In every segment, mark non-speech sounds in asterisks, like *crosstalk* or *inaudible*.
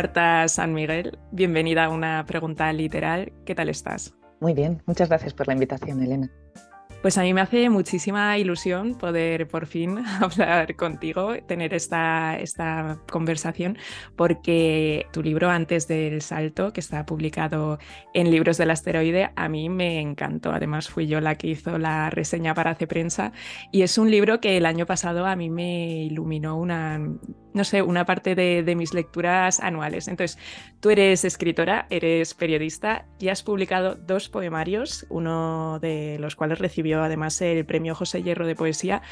Marta San Miguel, bienvenida a una pregunta literal. ¿Qué tal estás? Muy bien, muchas gracias por la invitación, Elena. Pues a mí me hace muchísima ilusión poder por fin *laughs* hablar contigo, tener esta, esta conversación, porque tu libro Antes del Salto, que está publicado en Libros del Asteroide, a mí me encantó. Además, fui yo la que hizo la reseña para Hace Prensa y es un libro que el año pasado a mí me iluminó una, no sé, una parte de, de mis lecturas anuales. Entonces, tú eres escritora, eres periodista y has publicado dos poemarios, uno de los cuales recibió además el premio José Hierro de Poesía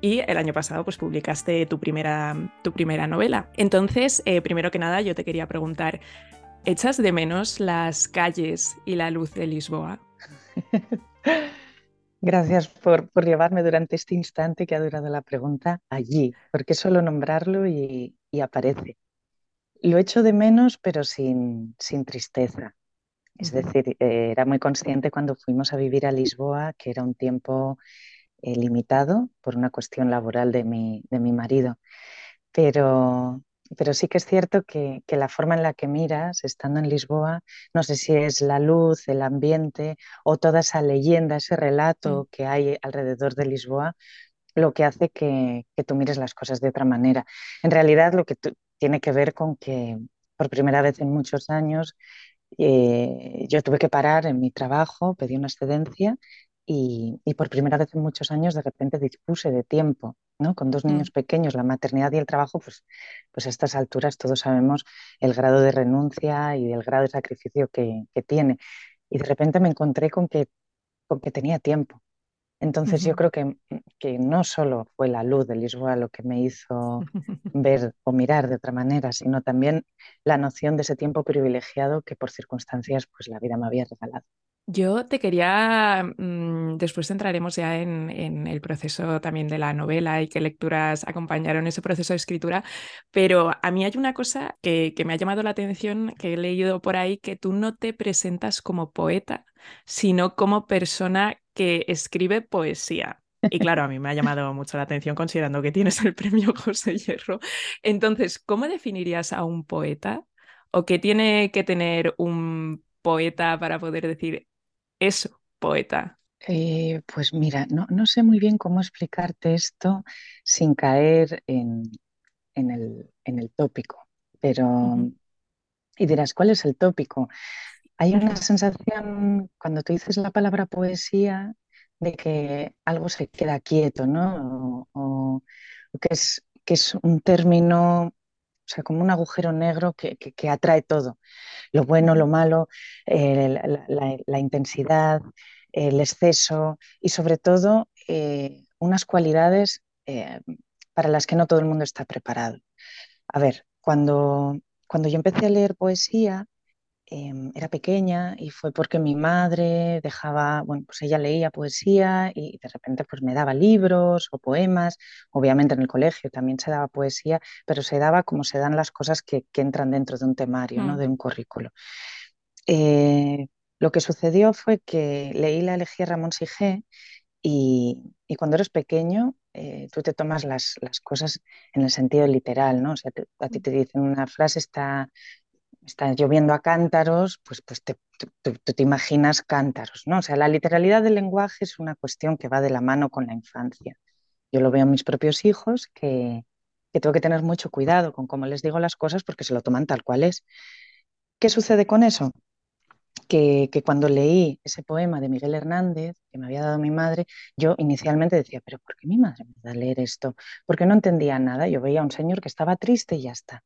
y el año pasado pues publicaste tu primera, tu primera novela. Entonces, eh, primero que nada, yo te quería preguntar, ¿echas de menos las calles y la luz de Lisboa? *laughs* Gracias por, por, llevarme durante este instante que ha durado la pregunta allí, porque solo nombrarlo y, y aparece. Lo echo de menos, pero sin, sin tristeza. Es decir, eh, era muy consciente cuando fuimos a vivir a Lisboa que era un tiempo eh, limitado por una cuestión laboral de mi, de mi marido. Pero, pero sí que es cierto que, que, la forma en la que miras, estando en Lisboa, no sé si es la luz, el ambiente o toda esa leyenda, ese relato mm. que hay alrededor de Lisboa, lo que hace que, que, tú mires las cosas de otra manera. En realidad, lo que tiene que ver con que por primera vez en muchos años eh, yo tuve que parar en mi trabajo, pedí una excedencia y, por primera vez en muchos años de repente dispuse de tiempo, ¿no? Con dos niños mm. pequeños, la maternidad y el trabajo, pues, pues a estas alturas todos sabemos el grado de renuncia y el grado de sacrificio que, que tiene. Y de repente me encontré con que, con que tenía tiempo, entonces yo creo que, que, no solo fue la luz de Lisboa lo que me hizo *laughs* ver o mirar de otra manera, sino también la noción de ese tiempo privilegiado que por circunstancias pues la vida me había regalado. Yo te quería, mm, después entraremos ya en, en, el proceso también de la novela y qué lecturas acompañaron ese proceso de escritura, pero a mí hay una cosa que, que me ha llamado la atención, que he leído por ahí, que tú no te presentas como poeta, sino como persona que escribe poesía. Y claro, a mí me ha llamado mucho la atención considerando que tienes el premio *laughs* José Hierro. Entonces, ¿cómo definirías a un poeta? ¿O qué tiene que tener un poeta para poder decir eso, poeta? Eh, pues mira, no, no, sé muy bien cómo explicarte esto sin caer en, en, el, en el, tópico, pero... Y dirás, ¿cuál es el tópico? Hay una sensación, cuando tú dices la palabra poesía, de que algo se queda quieto, ¿no? O, que, es, que es un término, o sea, como un agujero negro que, que, atrae todo. Lo bueno, lo malo, eh, la, intensidad, el exceso y sobre todo eh, unas cualidades eh, para las que no todo el mundo está preparado. A ver, cuando, cuando yo empecé a leer poesía, Em, era pequeña y fue porque mi madre dejaba, bueno, pues ella leía poesía y de repente pues me daba libros o poemas, obviamente en el colegio también se daba poesía, pero se daba como se dan las cosas que, entran dentro de un temario, ¿no? Mm. de un currículo. Eh, lo que sucedió fue que leí la elegía Ramón Sigé y, y, cuando eres pequeño eh, tú te tomas las, las, cosas en el sentido literal, ¿no? O sea, a ti te dicen una frase está está lloviendo a cántaros, pues, pues te, te, imaginas cántaros, ¿no? O sea, la literalidad del lenguaje es una cuestión que va de la mano con la infancia. Yo lo veo en mis propios hijos, que, que tengo que tener mucho cuidado con cómo les digo las cosas porque se lo toman tal cual es. ¿Qué sucede con eso? Que, que, cuando leí ese poema de Miguel Hernández, que me había dado mi madre, yo inicialmente decía, pero ¿por qué mi madre me da a leer esto? Porque no entendía nada. Yo veía a un señor que estaba triste y ya está.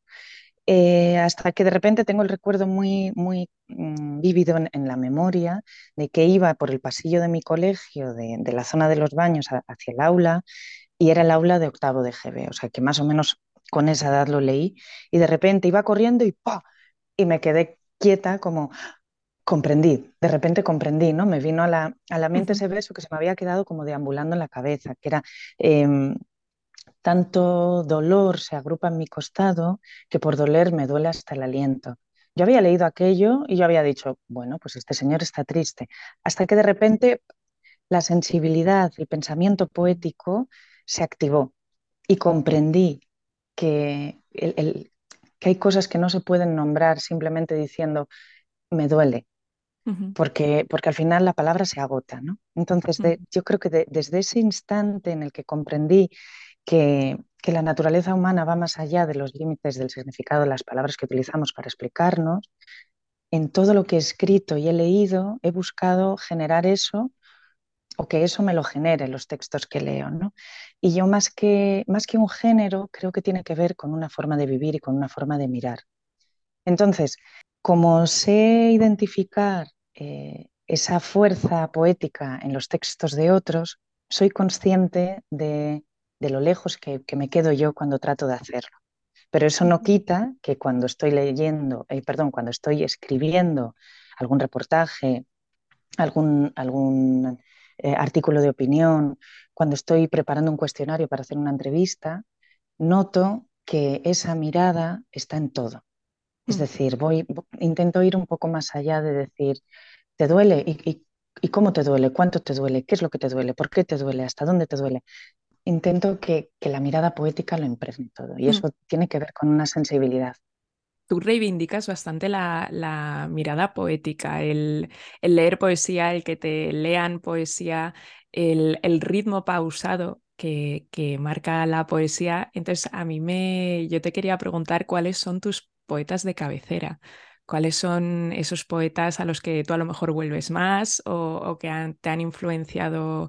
Eh, hasta que de repente tengo el recuerdo muy, muy mm, vívido en, la memoria de que iba por el pasillo de mi colegio, de, la zona de los baños hacia el aula, y era el aula de octavo de GB, o sea que más o menos con esa edad lo leí, y de repente iba corriendo y ¡pa! Y me quedé quieta como comprendí, de repente comprendí, ¿no? Me vino a la, a la mente ese beso que se me había quedado como deambulando en la cabeza, que era... Em, tanto dolor se agrupa en mi costado que por doler me duele hasta el aliento. Yo había leído aquello y yo había dicho, bueno, pues este señor está triste, hasta que de repente la sensibilidad, el pensamiento poético se activó y comprendí que el, que hay cosas que no se pueden nombrar simplemente diciendo me duele, porque, porque al final la palabra se agota, ¿no? Entonces, yo creo que desde ese instante en el que comprendí que, la naturaleza humana va más allá de los límites del significado de las palabras que utilizamos para explicarnos, en todo lo que he escrito y he leído, he buscado generar eso o que eso me lo genere los textos que leo. ¿no? Y yo más que, más que un género, creo que tiene que ver con una forma de vivir y con una forma de mirar. Entonces, como sé identificar eh, esa fuerza poética en los textos de otros, soy consciente de, lo lejos que, me quedo yo cuando trato de hacerlo. Pero eso no quita que cuando estoy leyendo, eh, perdón, cuando estoy escribiendo algún reportaje, algún, algún eh, artículo de opinión, cuando estoy preparando un cuestionario para hacer una entrevista, noto que esa mirada está en todo. Es decir, voy, intento ir un poco más allá de decir, ¿te duele? ¿Y, cómo te duele? ¿Cuánto te duele? ¿Qué es lo que te duele? ¿Por qué te duele? ¿Hasta dónde te duele? Intento que, la mirada poética lo impregne todo y mm. eso tiene que ver con una sensibilidad tú reivindicas bastante la, mirada poética, el, leer poesía, el que te lean poesía, el, ritmo pausado que, marca la poesía. Entonces, a mí me, yo te quería preguntar cuáles son tus poetas de cabecera. ¿Cuáles son esos poetas a los que tú a lo mejor vuelves más o, que te han influenciado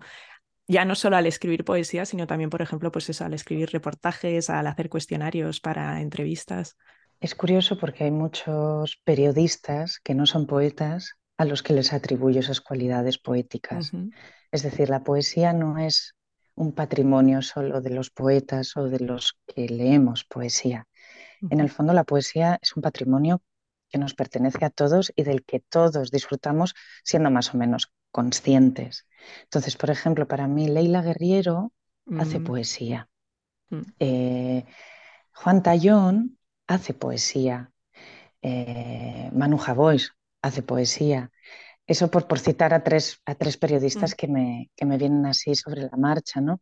ya no solo al escribir poesía, sino también, por ejemplo, pues eso, al escribir reportajes, al hacer cuestionarios para entrevistas? Es curioso porque hay muchos periodistas que no son poetas a los que les atribuyo esas cualidades poéticas. Es decir, la poesía no es un patrimonio solo de los poetas o de los que leemos poesía. En el fondo, la poesía es un patrimonio que nos pertenece a todos y del que todos disfrutamos siendo más o menos conscientes. Entonces, por ejemplo, para mí Leila Guerriero hace mm. poesía. Mm. Eh, Juan Tallón hace poesía. Eh, Manu Javois hace poesía. Eso por, por citar a tres, a tres periodistas mm. que, me, que me vienen así sobre la marcha. ¿no?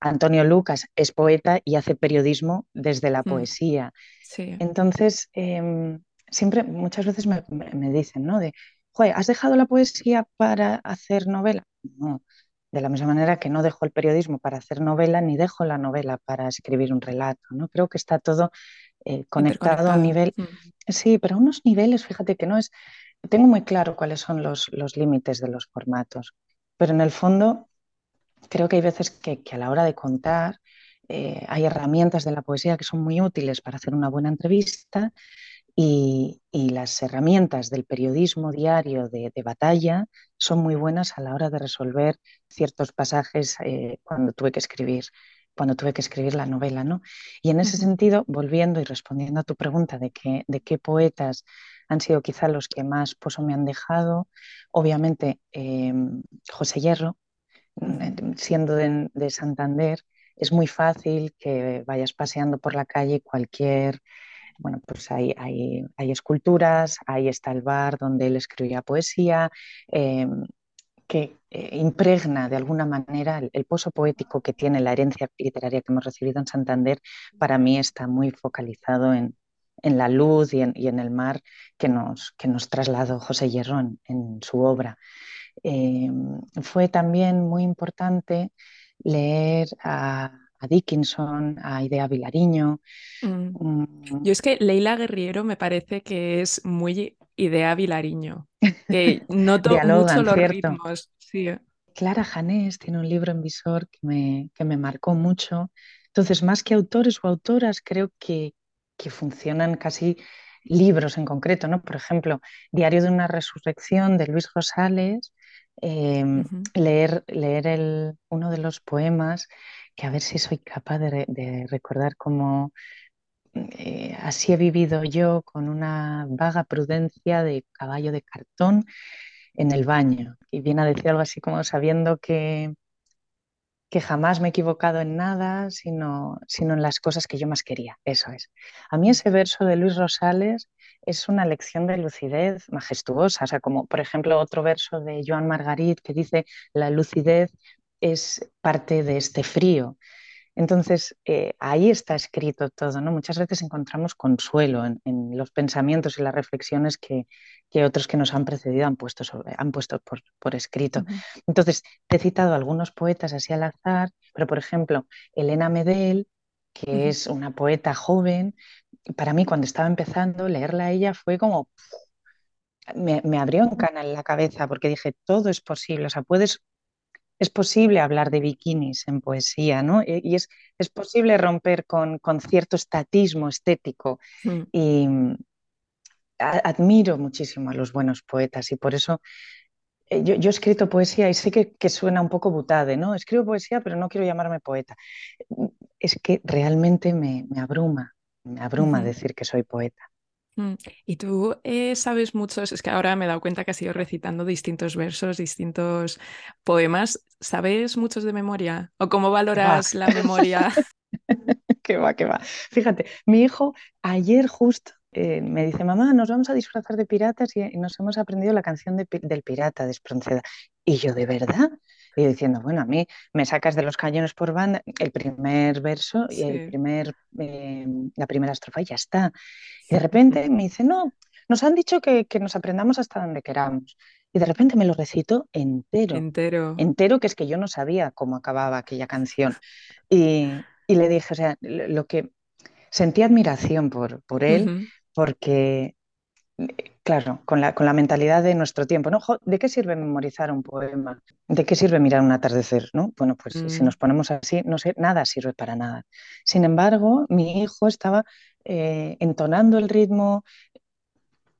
Antonio Lucas es poeta y hace periodismo desde la poesía. Entonces, em, siempre, muchas veces me, me, dicen, ¿no? De, ¿has dejado la poesía para hacer novela? No, de la misma manera que no dejo el periodismo para hacer novela, ni dejo la novela para escribir un relato. ¿no? Creo que está todo eh, conectado a un nivel. Mm. Sí, pero a unos niveles, fíjate que no es. Tengo muy claro cuáles son los, los límites de los formatos, pero en el fondo creo que hay veces que, a la hora de contar eh, hay herramientas de la poesía que son muy útiles para hacer una buena entrevista y, las herramientas del periodismo diario de, batalla son muy buenas a la hora de resolver ciertos pasajes eh, cuando tuve que escribir cuando tuve que escribir la novela, ¿no? Y en ese sentido, volviendo y respondiendo a tu pregunta de, qué, de qué poetas han sido quizá los que más pozo me han dejado, obviamente em, José Hierro, mm, siendo de, Santander, es muy fácil que vayas paseando por la calle cualquier bueno, pues hay, hay, hay, esculturas, ahí está el bar donde él escribía poesía, em, que eh, impregna de alguna manera el, pozo poético que tiene la herencia literaria que hemos recibido en Santander, para mí está muy focalizado en, la luz y en, el mar que nos, que nos trasladó José Hierrón en su obra. Eh, fue también muy importante leer a, Dickinson, a Idea Vilariño. Mm. Mm. Yo es que Leila Guerriero me parece que es muy idea Vilariño, que noto *laughs* mucho los ritmos. Clara Janés tiene un libro en visor que me, que me marcó mucho. Entonces, más que autores o autoras, creo que, que funcionan casi libros en concreto, ¿no? Por ejemplo, Diario de una Resurrección de Luis Rosales, em, leer, leer el, uno de los poemas, que a ver si soy capaz de, recordar cómo, eh, así he vivido yo con una vaga prudencia de caballo de cartón en el baño. Y viene a decir algo así como sabiendo que, que jamás me he equivocado en nada, sino, sino en las cosas que yo más quería. Eso es. A mí ese verso de Luis Rosales es una lección de lucidez majestuosa. O sea, como por ejemplo otro verso de Joan Margarit que dice, la lucidez es parte de este frío. Entonces, eh, ahí está escrito todo, ¿no? Muchas veces encontramos consuelo en, los pensamientos y las reflexiones que, otros que nos han precedido han puesto, han puesto por, escrito. Entonces, te he citado algunos poetas así al azar, pero por ejemplo, Elena Medel, que es una poeta joven, para mí cuando estaba empezando, leerla a ella fue como... Me, me abrió un canal en la cabeza porque dije, todo es posible, o sea, puedes es posible hablar de bikinis en poesía, ¿no? E, y es, es posible romper con, con, cierto estatismo estético. Mm. Y admiro muchísimo a los buenos poetas y por eso eh, yo, yo, he escrito poesía y sé que, que, suena un poco butade, ¿no? Escribo poesía, pero no quiero llamarme poeta. Es que realmente me, me abruma, me abruma decir que soy poeta. Mm, y tú eh, sabes muchos, es que ahora me he dado cuenta que has ido recitando distintos versos, distintos poemas. ¿Sabes muchos de memoria? ¿O cómo valoras la memoria? *laughs* que va, que va. Fíjate, mi hijo ayer justo eh, me dice, mamá, nos vamos a disfrazar de piratas y, nos hemos aprendido la canción del pirata de Espronceda. Y yo, ¿de verdad? Y diciendo, bueno, a mí me sacas de los cañones por banda el primer verso y el primer, eh, la primera estrofa y ya está. Y de repente me dice, no, nos han dicho que, que, nos aprendamos hasta donde queramos. Y de repente me lo recito entero. Entero. Entero, que es que yo no sabía cómo acababa aquella canción. Y, y le dije, o sea, lo que sentí admiración por, por él, porque Claro, con la, con la, mentalidad de nuestro tiempo. ¿no? ¿De qué sirve memorizar un poema? ¿De qué sirve mirar un atardecer? ¿no? Bueno, pues si mm. nos ponemos así, no sé, nada sirve para nada. Sin embargo, mi hijo estaba eh, entonando el ritmo,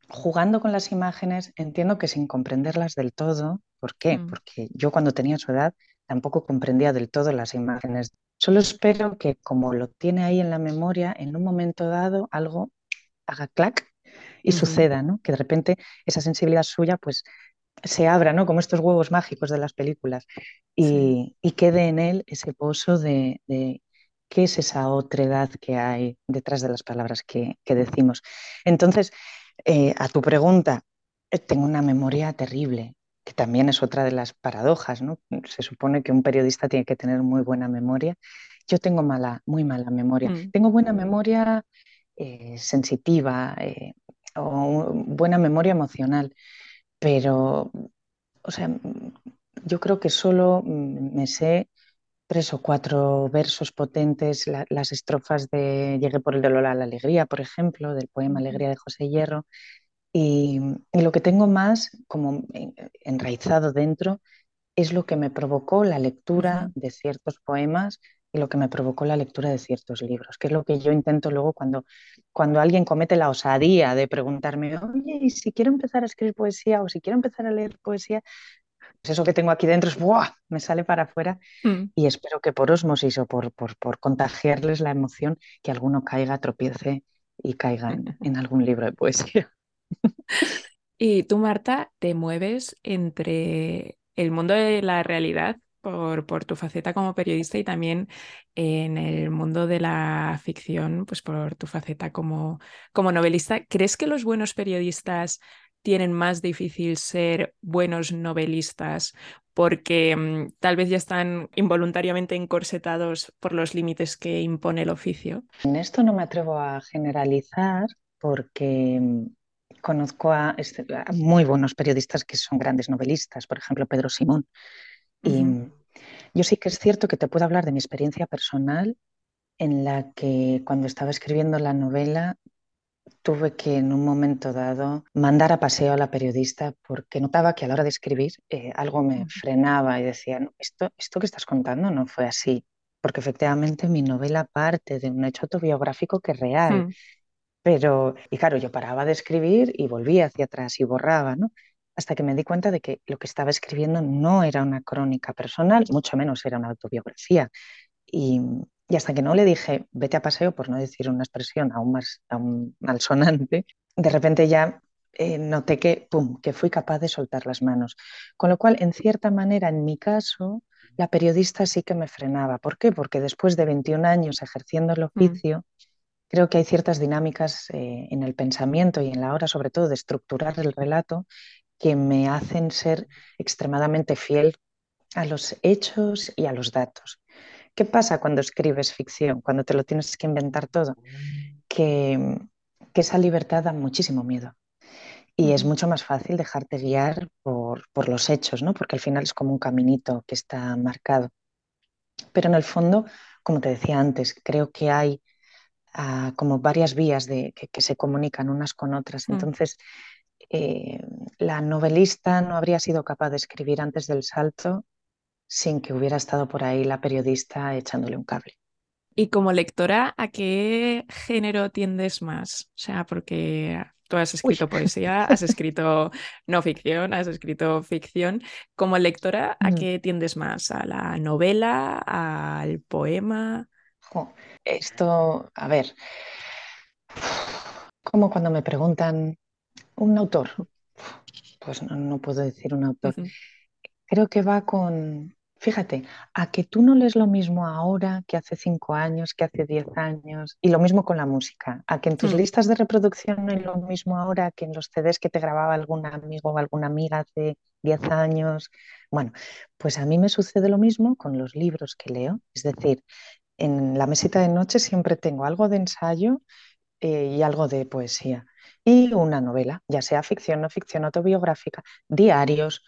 jugando con las imágenes, entiendo que sin comprenderlas del todo. ¿Por qué? Mm. Porque yo cuando tenía su edad tampoco comprendía del todo las imágenes. Solo espero que como lo tiene ahí en la memoria, en un momento dado algo haga clac y suceda, ¿no? Que de repente esa sensibilidad suya pues se abra, ¿no? Como estos huevos mágicos de las películas y, quede en él ese pozo de, qué es esa otredad que hay detrás de las palabras que, decimos. Entonces, eh, a tu pregunta, eh, tengo una memoria terrible, que también es otra de las paradojas, ¿no? Se supone que un periodista tiene que tener muy buena memoria. Yo tengo mala, muy mala memoria. Mm. Tengo buena memoria eh, sensitiva, o buena memoria emocional, pero, o sea, yo creo que solo me sé tres o cuatro versos potentes, las estrofas de Llegué por el dolor a la alegría, por ejemplo, del poema Alegría de José Hierro, y, y lo que tengo más como enraizado dentro es lo que me provocó la lectura de ciertos poemas lo que me provocó la lectura de ciertos libros, que es lo que yo intento luego cuando, cuando alguien comete la osadía de preguntarme, oye, ¿y si quiero empezar a escribir poesía o si quiero empezar a leer poesía? Pues eso que tengo aquí dentro es, ¡buah! me sale para afuera mm. y espero que por osmosis o por, por, por, contagiarles la emoción, que alguno caiga, tropiece y caiga en *laughs* algún libro de poesía. Y tú, Marta, te mueves entre el mundo de la realidad por, tu faceta como periodista y también en el mundo de la ficción, pues por tu faceta como, como novelista. ¿Crees que los buenos periodistas tienen más difícil ser buenos novelistas porque mm, tal vez ya están involuntariamente encorsetados por los límites que impone el oficio? En esto no me atrevo a generalizar porque mm, conozco este, a muy buenos periodistas que son grandes novelistas, por ejemplo Pedro Simón y yo sí que es cierto que te puedo hablar de mi experiencia personal en la que cuando estaba escribiendo la novela tuve que en un momento dado mandar a paseo a la periodista porque notaba que a la hora de escribir eh, algo me frenaba y decía, esto, esto que estás contando no fue así, porque efectivamente mi novela parte de un hecho autobiográfico que es real. Hmm. Pero, y claro, yo paraba de escribir y volvía hacia atrás y borraba, ¿no? Hasta que me di cuenta de que lo que estaba escribiendo no era una crónica personal, mucho menos era una autobiografía. Y, hasta que no le dije, vete a paseo, por no decir una expresión aún más aún malsonante, de repente ya eh, noté que, pum, que fui capaz de soltar las manos. Con lo cual, en cierta manera, en mi caso, la periodista sí que me frenaba. ¿Por qué? Porque después de 21 años ejerciendo el mm. oficio, creo que hay ciertas dinámicas eh, en el pensamiento y en la hora, sobre todo, de estructurar el relato que me hacen ser extremadamente fiel a los hechos y a los datos. ¿Qué pasa cuando escribes ficción, cuando te lo tienes que inventar todo? Que, que esa libertad da muchísimo miedo. Y es mucho más fácil dejarte guiar por, por, los hechos, ¿no? Porque al final es como un caminito que está marcado. Pero en el fondo, como te decía antes, creo que hay uh, como varias vías de, que, que, se comunican unas con otras. Mm. Eh, la novelista no habría sido capaz de escribir antes del salto sin que hubiera estado por ahí la periodista echándole un cable. Y como lectora, ¿a qué género tiendes más? O sea, porque tú has escrito Uy. poesía, *laughs* has escrito no ficción, has escrito ficción. Como lectora, ¿a mm. qué tiendes más? ¿A la novela? ¿Al poema? Oh, esto, a ver, como cuando me preguntan un autor, pues no, no puedo decir un autor. Uh -huh. Creo que va con, fíjate, a que tú no lees lo mismo ahora que hace cinco años, que hace diez años, y lo mismo con la música, a que en tus mm. listas de reproducción no es lo mismo ahora que en los CDs que te grababa algún amigo o alguna amiga hace diez años. Bueno, pues a mí me sucede lo mismo con los libros que leo, es decir, en la mesita de noche siempre tengo algo de ensayo eh, y algo de poesía y una novela, ya sea ficción, no ficción, autobiográfica, diarios,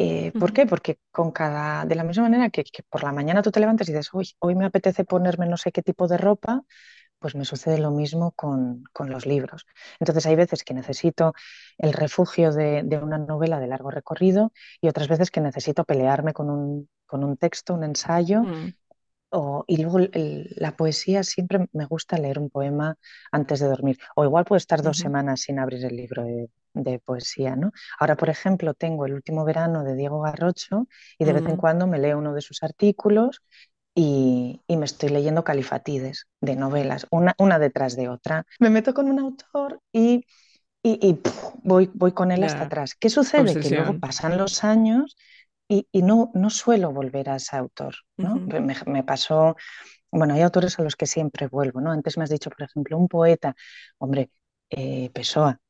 eh, ¿Por qué? Porque con cada, de la misma manera que, que, por la mañana tú te levantas y dices, hoy, hoy me apetece ponerme no sé qué tipo de ropa, pues me sucede lo mismo con, con los libros. Entonces hay veces que necesito el refugio de, de, una novela de largo recorrido y otras veces que necesito pelearme con un, con un texto, un ensayo. Mm. O, y luego el, la poesía, siempre me gusta leer un poema antes de dormir. O igual puedo estar dos uh -huh. semanas sin abrir el libro de, de poesía, ¿no? Ahora, por ejemplo, tengo el último verano de Diego Garrocho y de vez en cuando me leo uno de sus artículos y, y me estoy leyendo califatides de novelas, una, una, detrás de otra. Me meto con un autor y, y, y puf, voy, voy con él yeah. hasta atrás. ¿Qué sucede? Obsesión. Que luego pasan los años y, y, no, no suelo volver a ese autor, ¿no? Uh -huh. me, me pasó bueno, hay autores a los que siempre vuelvo, ¿no? Antes me has dicho, por ejemplo, un poeta, hombre, eh, Pessoa,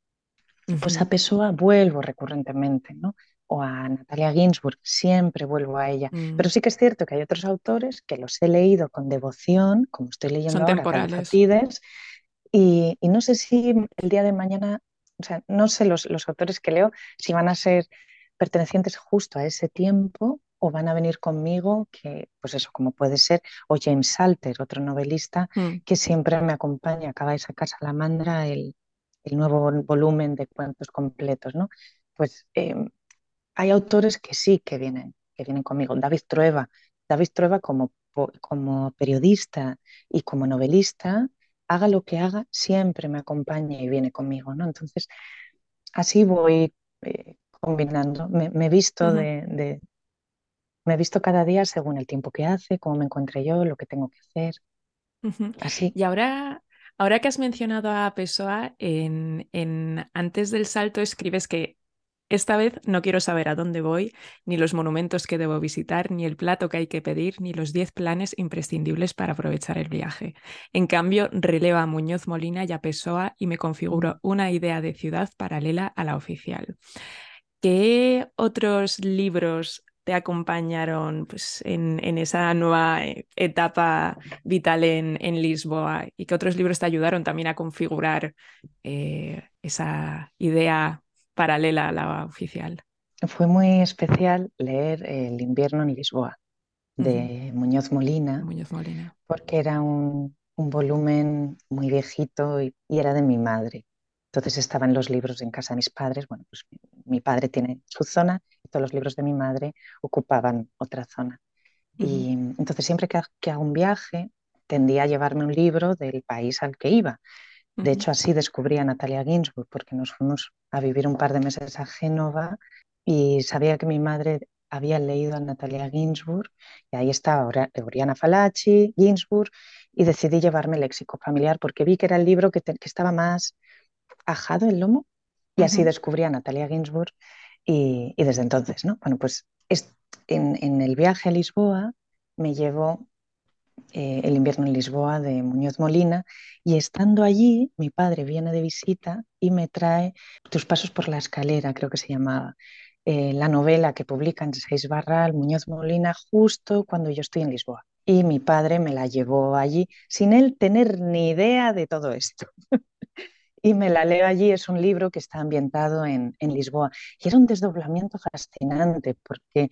pues a Pessoa vuelvo recurrentemente, ¿no? O a Natalia Ginsburg, siempre vuelvo a ella. Mm. Pero sí que es cierto que hay otros autores que los he leído con devoción, como estoy leyendo Son ahora, Califatides, y, y, no sé si el día de mañana, o sea, no sé los, los autores que leo si van a ser pertenecientes justo a ese tiempo o van a venir conmigo, que pues eso, como puede ser, o James Salter, otro novelista mm. que siempre me acompaña, acaba de sacar Salamandra, el, el nuevo volumen de cuentos completos, ¿no? Pues eh, hay autores que sí que vienen, que vienen conmigo. David Trueba, David Trueba como, como periodista y como novelista, haga lo que haga, siempre me acompaña y viene conmigo, ¿no? Entonces, así voy eh, combinando. Me, me he visto uh -huh. de, de, me he visto cada día según el tiempo que hace, cómo me encuentre yo, lo que tengo que hacer. Uh -huh. Así. Y ahora Ahora que has mencionado a Pessoa, en, en, antes del salto escribes que esta vez no quiero saber a dónde voy, ni los monumentos que debo visitar, ni el plato que hay que pedir, ni los 10 planes imprescindibles para aprovechar el viaje. En cambio, releva a Muñoz Molina y a Pessoa y me configuro una idea de ciudad paralela a la oficial. ¿Qué otros libros te acompañaron pues, en, en, esa nueva eh, etapa vital en, en, Lisboa y que otros libros te ayudaron también a configurar eh, esa idea paralela a la oficial. Fue muy especial leer El invierno en Lisboa de uh -huh. Muñoz, Molina, Muñoz Molina, porque era un, un volumen muy viejito y, y era de mi madre. Entonces estaban los libros en casa de mis padres. Bueno, pues mi padre tiene su zona y todos los libros de mi madre ocupaban otra zona. Y entonces siempre que, que, hago un viaje tendía a llevarme un libro del país al que iba. De hecho, así descubrí a Natalia Ginsburg porque nos fuimos a vivir un par de meses a Génova y sabía que mi madre había leído a Natalia Ginsburg y ahí estaba Oriana Falaci, Ginsburg y decidí llevarme el léxico familiar porque vi que era el libro que, te, que estaba más ajado el lomo y así uh -huh. descubrí a Natalia Ginsburg y, y, desde entonces, ¿no? Bueno, pues es, en, en, el viaje a Lisboa me llevo eh, El invierno en Lisboa de Muñoz Molina y estando allí mi padre viene de visita y me trae Tus pasos por la escalera, creo que se llamaba, eh, la novela que publica en Seis Barral Muñoz Molina justo cuando yo estoy en Lisboa. y mi padre me la llevó allí sin él tener ni idea de todo esto. *laughs* y me la leo allí, es un libro que está ambientado en, en Lisboa. Y era un desdoblamiento fascinante porque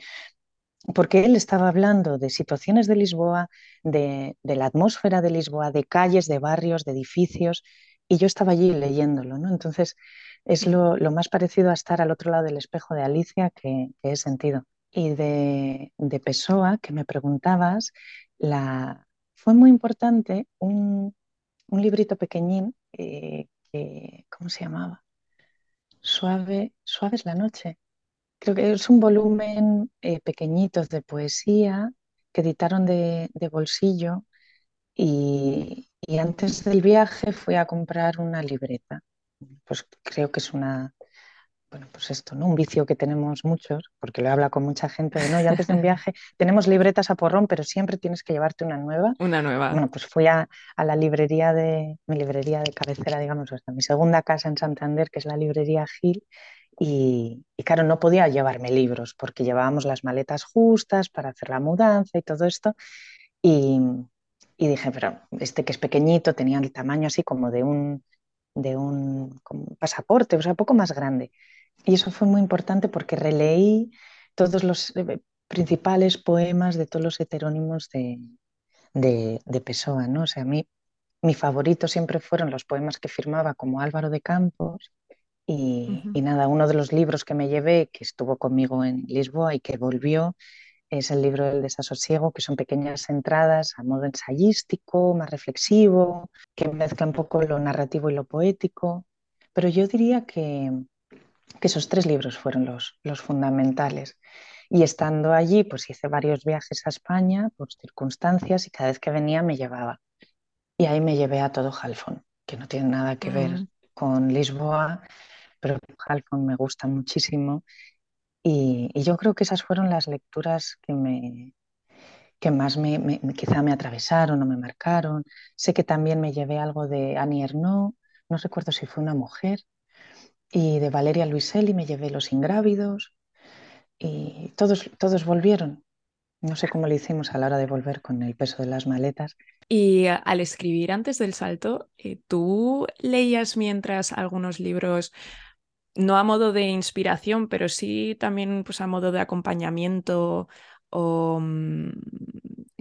porque él estaba hablando de situaciones de Lisboa, de, de, la atmósfera de Lisboa, de calles, de barrios, de edificios, y yo estaba allí leyéndolo, ¿no? Entonces es lo, lo más parecido a estar al otro lado del espejo de Alicia que, que he sentido. Y de, de, Pessoa, que me preguntabas, la, fue muy importante un, un librito pequeñín, eh, que, ¿cómo se llamaba? Suave, Suave es la noche. Creo que es un volumen eh, pequeñito de poesía que editaron de, bolsillo y, antes del viaje fui a comprar una libreta. Pues creo que es una, bueno, pues esto, ¿no? Un vicio que tenemos muchos, porque lo habla con mucha gente de no, y antes de un *laughs* viaje tenemos libretas a porrón, pero siempre tienes que llevarte una nueva. Una nueva. Bueno, pues fui a, a la librería de, mi librería de cabecera, digamos, hasta mi segunda casa en Santander, que es la librería Gil, y, y, claro, no podía llevarme libros porque llevábamos las maletas justas para hacer la mudanza y todo esto. Y, y dije, pero este que es pequeñito tenía el tamaño así como de un, de un, un pasaporte, o sea, poco más grande. Y eso fue muy importante porque releí todos los eh, principales poemas de todos los heterónimos de, de, de Pessoa, ¿no? O sea, a mí, mi favorito siempre fueron los poemas que firmaba como Álvaro de Campos y, uh -huh. y, nada, uno de los libros que me llevé, que estuvo conmigo en Lisboa y que volvió, es el libro del desasosiego, que son pequeñas entradas a modo ensayístico, más reflexivo, que mezcla un poco lo narrativo y lo poético. Pero yo diría que, que esos tres libros fueron los, los fundamentales. Y estando allí, pues hice varios viajes a España por circunstancias y cada vez que venía me llevaba. Y ahí me llevé a todo Halfon, que no tiene nada que ver mm. con Lisboa, pero Halfon me gusta muchísimo. Y, y, yo creo que esas fueron las lecturas que, me, que más me, me, quizá me atravesaron o me marcaron. Sé que también me llevé algo de Annie Ernaux, no recuerdo si fue una mujer, y de Valeria Luiselli me llevé Los Ingrávidos y todos, todos volvieron. No sé cómo lo hicimos a la hora de volver con el peso de las maletas. Y al escribir antes del salto, eh, ¿tú leías mientras algunos libros, no a modo de inspiración, pero sí también pues, a modo de acompañamiento o um,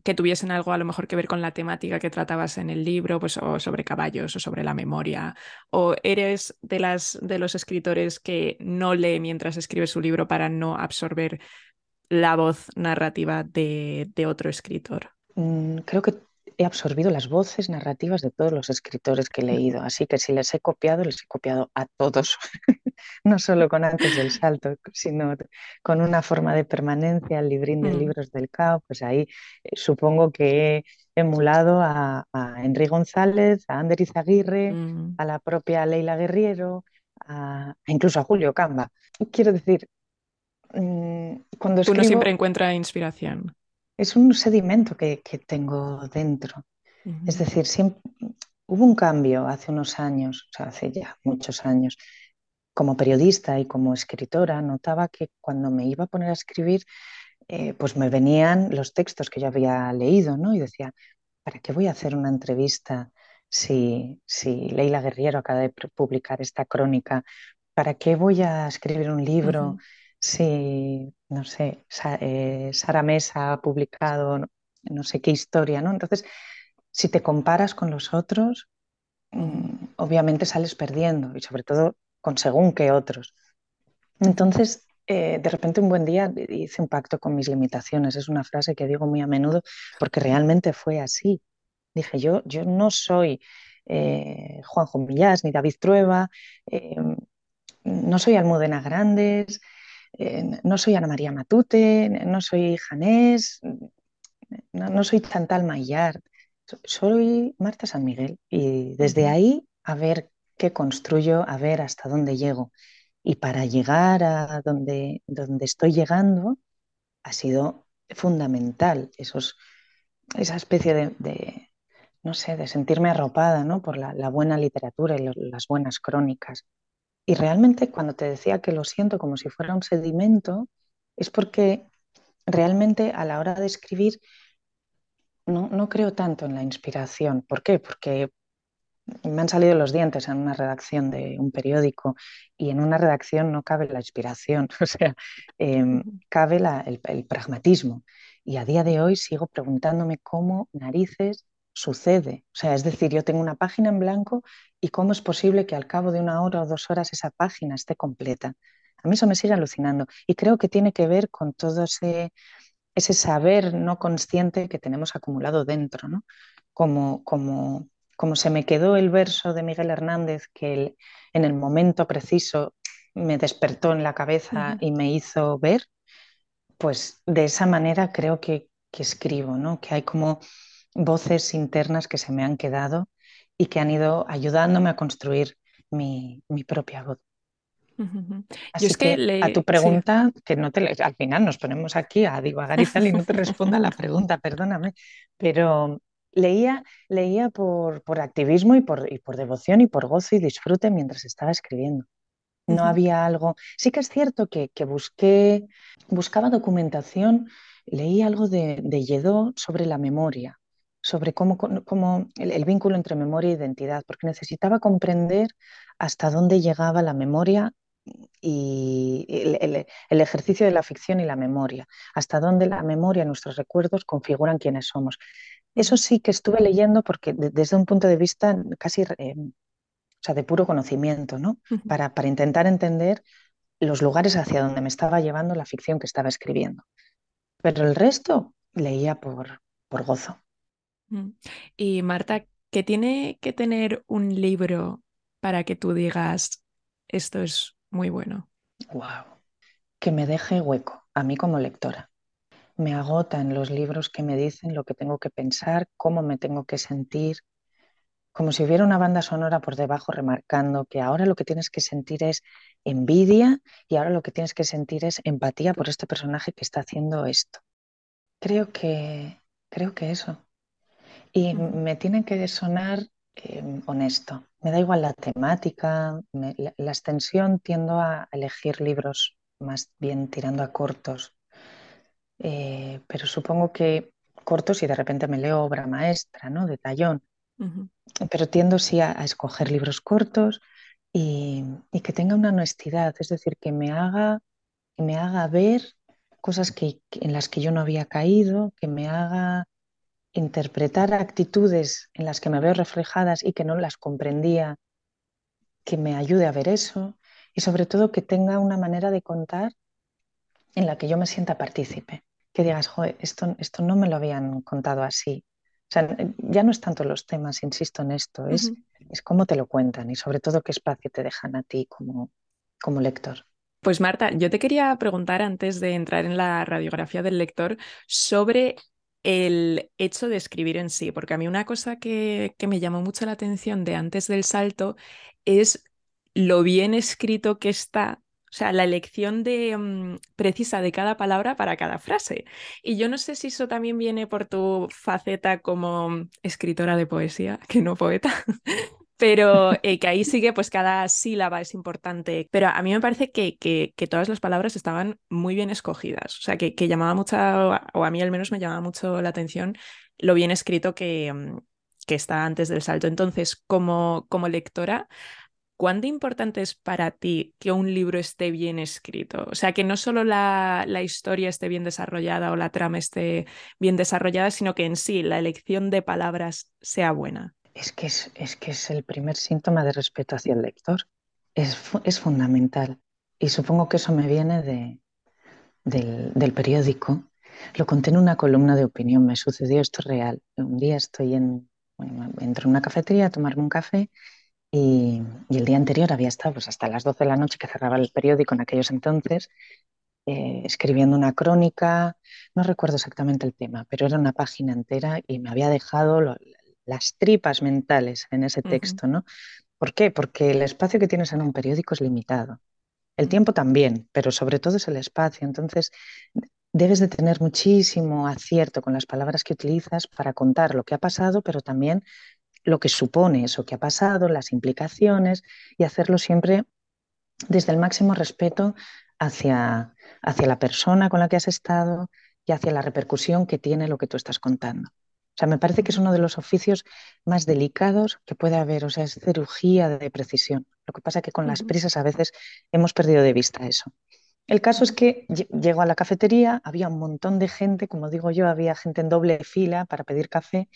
que tuviesen algo a lo mejor que ver con la temática que tratabas en el libro, pues o sobre caballos o sobre la memoria, o eres de las de los escritores que no lee mientras escribe su libro para no absorber la voz narrativa de, de otro escritor. Mm, creo que he absorbido las voces narrativas de todos los escritores que he leído, así que si les he copiado, les he copiado a todos, *laughs* no solo con antes del salto, sino con una forma de permanencia, el librín de mm. libros del CAO, pues ahí eh, supongo que he emulado a, a Henry González, a Ander Izaguirre, mm. a la propia Leila Guerriero, a, incluso a Julio Camba. Quiero decir, mmm, cuando escribo... Uno siempre encuentra inspiración es un sedimento que, que tengo dentro. Uh -huh. Es decir, siempre, hubo un cambio hace unos años, o sea, hace ya muchos años, como periodista y como escritora, notaba que cuando me iba a poner a escribir, eh, pues me venían los textos que yo había leído, ¿no? Y decía, ¿para qué voy a hacer una entrevista si, si Leila Guerriero acaba de publicar esta crónica? ¿Para qué voy a escribir un libro? Uh -huh si, no sé, eh, Sara Mesa ha publicado no, no, sé qué historia, ¿no? Entonces, si te comparas con los otros, mmm, obviamente sales perdiendo y sobre todo con según qué otros. Entonces, eh, de repente un buen día hice un pacto con mis limitaciones. Es una frase que digo muy a menudo porque realmente fue así. Dije, yo, yo no soy eh, Juanjo Millás ni David Trueba, eh, no soy Almudena Grandes, eh, no soy Ana María Matute, no soy Janés, no, no soy Chantal Maillard, soy Marta San Miguel. Y desde ahí a ver qué construyo, a ver hasta dónde llego. Y para llegar a donde, donde estoy llegando ha sido fundamental esos, esa especie de, no sé, de sentirme arropada ¿no? por la, buena literatura y las buenas crónicas. Y realmente cuando te decía que lo siento como si fuera un sedimento, es porque realmente a la hora de escribir no, no creo tanto en la inspiración. ¿Por qué? Porque me han salido los dientes en una redacción de un periódico y en una redacción no cabe la inspiración, *laughs* o sea, em, cabe el, el, pragmatismo. Y a día de hoy sigo preguntándome cómo narices sucede. O sea, es decir, yo tengo una página en blanco y cómo es posible que al cabo de una hora o dos horas esa página esté completa. A mí eso me sigue alucinando y creo que tiene que ver con todo ese, ese saber no consciente que tenemos acumulado dentro, ¿no? Como, como como se me quedó el verso de Miguel Hernández que en el momento preciso me despertó en la cabeza y me hizo ver, pues de esa manera creo que, escribo, ¿no? que hay como voces internas que se me han quedado y que han ido ayudándome a construir mi, propia voz. Así es que, a tu pregunta, que no te al final nos ponemos aquí a divagar y tal y no te responda la pregunta, perdóname, pero leía, leía por, por activismo y por, y por, devoción y por gozo y disfrute mientras estaba escribiendo. No había algo. Sí que es cierto que, que busqué, buscaba documentación, leí algo de, de sobre la memoria, sobre cómo, cómo el, vínculo entre memoria e identidad, porque necesitaba comprender hasta dónde llegaba la memoria y el, el, ejercicio de la ficción y la memoria, hasta dónde la memoria, nuestros recuerdos configuran quiénes somos. Eso sí que estuve leyendo porque desde un punto de vista casi eh, o sea, de puro conocimiento, ¿no? para, para intentar entender los lugares hacia donde me estaba llevando la ficción que estaba escribiendo. Pero el resto leía por, por gozo. Y Marta, ¿qué tiene que tener un libro para que tú digas esto es muy bueno? Wow. Que me deje hueco a mí como lectora me agotan los libros que me dicen lo que tengo que pensar, cómo me tengo que sentir, como si hubiera una banda sonora por debajo remarcando que ahora lo que tienes que sentir es envidia y ahora lo que tienes que sentir es empatía por este personaje que está haciendo esto. Creo que, creo que eso. Y me tiene que sonar em, honesto. Me da igual la temática, la, la extensión, tiendo a elegir libros más bien tirando a cortos eh, pero supongo que cortos y de repente me leo obra maestra, ¿no? De tallón. Pero tiendo sí a, escoger libros cortos y, que tenga una honestidad, es decir, que me haga, me haga ver cosas que, en las que yo no había caído, que me haga interpretar actitudes en las que me veo reflejadas y que no las comprendía, que me ayude a ver eso y sobre todo que tenga una manera de contar en la que yo me sienta partícipe, que digas, joder, esto, esto no me lo habían contado así. O sea, ya no es tanto los temas, insisto en esto, es, es cómo te lo cuentan y sobre todo qué espacio te dejan a ti como, como lector. Pues Marta, yo te quería preguntar antes de entrar en la radiografía del lector sobre el hecho de escribir en sí, porque a mí una cosa que, que me llamó mucho la atención de antes del salto es lo bien escrito que está sea, la elección de, mm, precisa de cada palabra para cada frase. Y yo no sé si eso también viene por tu faceta como escritora de poesía, que no poeta. *laughs* pero *laughs* eh, que ahí sigue, pues cada sílaba es importante. Pero a mí me parece que, que, todas las palabras estaban muy bien escogidas, o sea, que, que, llamaba mucho, o a mí al menos me llamaba mucho la atención lo bien escrito que, mm, que está antes del salto. Entonces, como, como lectora, ¿cuánto importante es para ti que un libro esté bien escrito? O sea, que no solo la, historia esté bien desarrollada o la trama esté bien desarrollada, sino que en sí la elección de palabras sea buena. Es que es, el primer síntoma de respeto hacia el lector. Es, fundamental. Y supongo que eso me viene de, del, periódico. Lo conté en una columna de opinión, me sucedió esto real. Un día estoy en, entro en una cafetería a tomarme un café y, el día anterior había estado pues, hasta las 12 de la noche que cerraba el periódico en aquellos entonces, eh, escribiendo una crónica, no recuerdo exactamente el tema, pero era una página entera y me había dejado las tripas mentales en ese texto, ¿no? ¿Por qué? Porque el espacio que tienes en un periódico es limitado. El tiempo también, pero sobre todo es el espacio. Entonces, debes de tener muchísimo acierto con las palabras que utilizas para contar lo que ha pasado, pero también lo que supone eso que ha pasado, las implicaciones y hacerlo siempre desde el máximo respeto hacia, hacia la persona con la que has estado y hacia la repercusión que tiene lo que tú estás contando. O sea, me parece que es uno de los oficios más delicados que puede haber, o sea, es cirugía de precisión. Lo que pasa es que con las prisas a veces hemos perdido de vista eso. El caso es que llego a la cafetería, había un montón de gente, como digo yo, había gente en doble fila para pedir café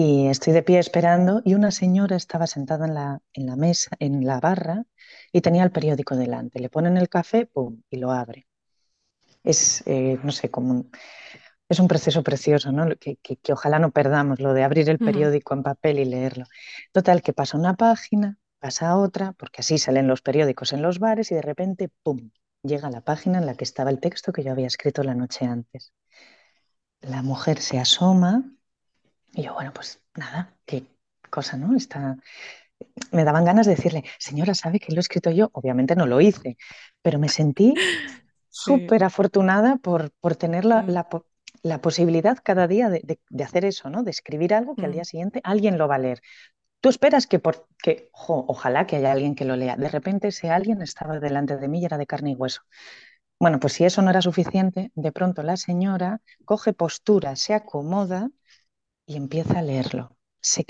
y estoy de pie esperando y una señora estaba sentada en la, en la mesa, en la barra y tenía el periódico delante. Le ponen el café, pum, y lo abre. Es, eh, no sé, como un, es un proceso precioso, ¿no? Que, que, ojalá no perdamos, lo de abrir el periódico en papel y leerlo. Total, que pasa una página, pasa otra, porque así salen los periódicos en los bares y de repente, ¡pum!, llega la página en la que estaba el texto que yo había escrito la noche antes. La mujer se asoma y yo, bueno, pues nada, qué cosa, ¿no? Está... Me daban ganas de decirle, señora, ¿sabe que lo he escrito yo? Obviamente no lo hice, pero me sentí súper afortunada por, por tener la, mm. la, la, posibilidad cada día de, de, hacer eso, ¿no? De escribir algo que al día mm. siguiente alguien lo va a leer. Tú esperas que, por, que ojalá que haya alguien que lo lea. De repente ese alguien estaba delante de mí y era de carne y hueso. Bueno, pues si eso no era suficiente, de pronto la señora coge postura, se acomoda y empieza a leerlo.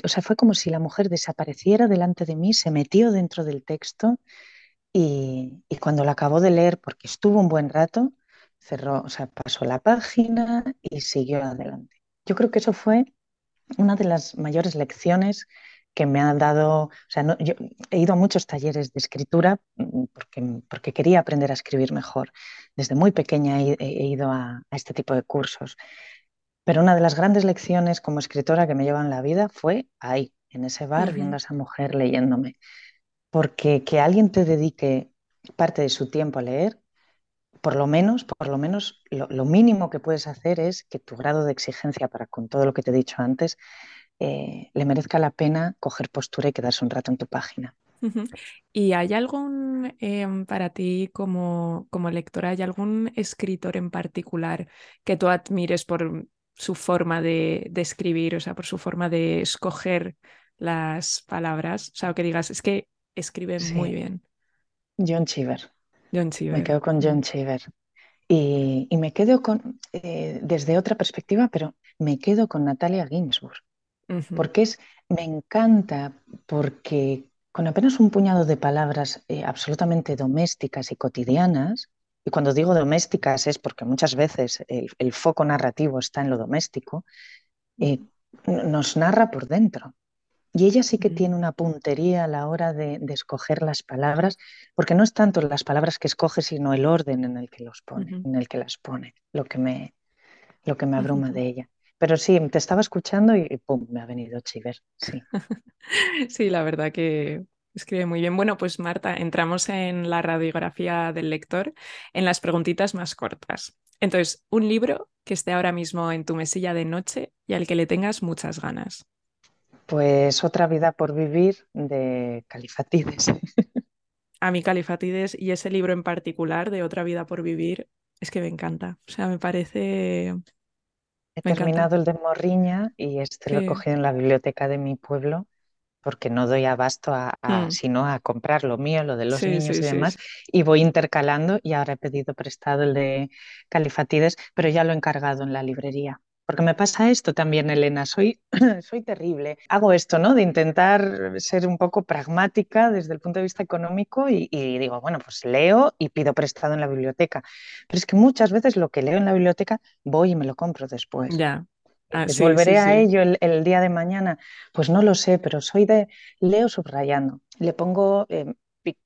o sea, fue como si la mujer desapareciera delante de mí, se metió dentro del texto y, y cuando la acabó de leer, porque estuvo un buen rato, cerró, o sea, pasó la página y siguió adelante. Yo creo que eso fue una de las mayores lecciones que me ha dado, o sea, he ido a muchos talleres de escritura mm, porque, porque quería aprender a escribir mejor. Desde muy pequeña he, he ido a, este tipo de cursos. Pero una de las grandes lecciones como escritora que me llevan la vida fue ahí, en ese bar, uh -huh. viendo a esa mujer leyéndome. Porque que alguien te dedique parte de su tiempo a leer, por lo menos, por lo menos, lo, lo mínimo que puedes hacer es que tu grado de exigencia para con todo lo que te he dicho antes eh, le merezca la pena coger postura y quedarse un rato en tu página. ¿Y hay algún, eh, para ti como, como lectora, hay algún escritor en particular que tú admires por su forma de, de, escribir, o sea, por su forma de escoger las palabras? O sea, que digas, es que escribe sí. muy bien. John Cheever. John Cheever. Me quedo con John Cheever. Y, y me quedo con, eh, desde otra perspectiva, pero me quedo con Natalia Ginsburg. Uh -huh. Porque es, me encanta, porque con apenas un puñado de palabras eh, absolutamente domésticas y cotidianas, y cuando digo domésticas es porque muchas veces el, el foco narrativo está en lo doméstico, eh, nos narra por dentro. Y ella sí que tiene una puntería a la hora de, de, escoger las palabras, porque no es tanto las palabras que escoge, sino el orden en el que los pone, uh -huh. en el que las pone, lo que me, lo que me abruma uh -huh. de ella. Pero sí, te estaba escuchando y pum, me ha venido Chiver. Sí. *laughs* sí, la verdad que escribe muy bien. Bueno, pues Marta, entramos en la radiografía del lector, en las preguntitas más cortas. Entonces, un libro que esté ahora mismo en tu mesilla de noche y al que le tengas muchas ganas. Pues Otra vida por vivir de Califatides. *laughs* A mí Califatides y ese libro en particular de Otra vida por vivir es que me encanta. O sea, me parece He Me terminado encanta. el de Morriña y este lo he cogido en la biblioteca de mi pueblo porque no doy abasto a, a mm. sino a comprar lo mío, lo de los sí, niños sí, y demás, sí. y voy intercalando y ahora he pedido prestado el de Califatides, pero ya lo he encargado en la librería. Porque me pasa esto también, Elena, soy, *clears throat* soy terrible. Hago esto, ¿no? De intentar ser un poco pragmática desde el punto de vista económico y, y, digo, bueno, pues leo y pido prestado en la biblioteca. Pero es que muchas veces lo que leo en la biblioteca voy y me lo compro después. Ya. Ah, sí, ¿Volveré sí, a ello el, el, día de mañana? Pues no lo sé, pero soy de leo subrayando. Le pongo, eh,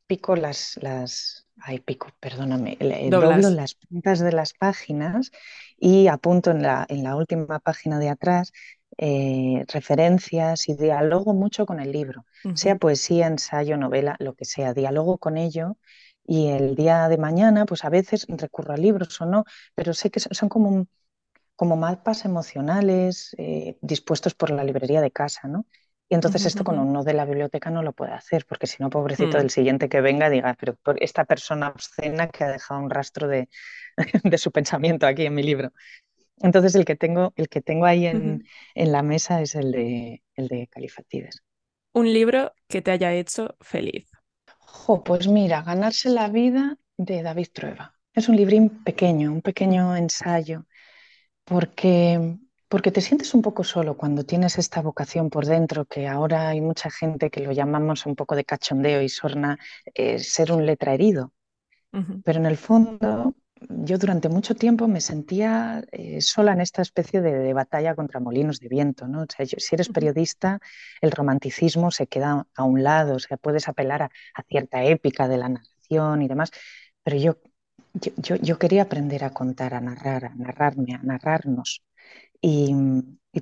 pico las, las, ay, pico, perdóname, doblo las puntas de las páginas y apunto en la, en la última página de atrás eh, referencias y dialogo mucho con el libro, uh -huh. sea poesía, ensayo, novela, lo que sea, dialogo con ello y el día de mañana, pues a veces recurro a libros o no, pero sé que son como, un, como mapas emocionales eh, dispuestos por la librería de casa, ¿no? Y entonces esto con uno de la biblioteca no lo puede hacer, porque si no, pobrecito, mm. el siguiente que venga diga, pero esta persona obscena que ha dejado un rastro de, *laughs* de, su pensamiento aquí en mi libro. Entonces el que tengo, el que tengo ahí en, la mesa es el de, el de Califatides. Un libro que te haya hecho feliz. Jo, pues mira, Ganarse la vida de David Trueba. Es un librín pequeño, un pequeño ensayo, porque Porque te sientes un poco solo cuando tienes esta vocación por dentro, que ahora hay mucha gente que lo llamamos un poco de cachondeo y sorna, eh, ser un letra herido. Pero en el fondo, yo durante mucho tiempo me sentía eh, sola en esta especie de, batalla contra molinos de viento. ¿no? O sea, si eres periodista, el romanticismo se queda a un lado, o sea, puedes apelar a, cierta épica de la narración y demás, pero yo, yo, yo quería aprender a contar, a narrar, a narrarme, a narrarnos. Y,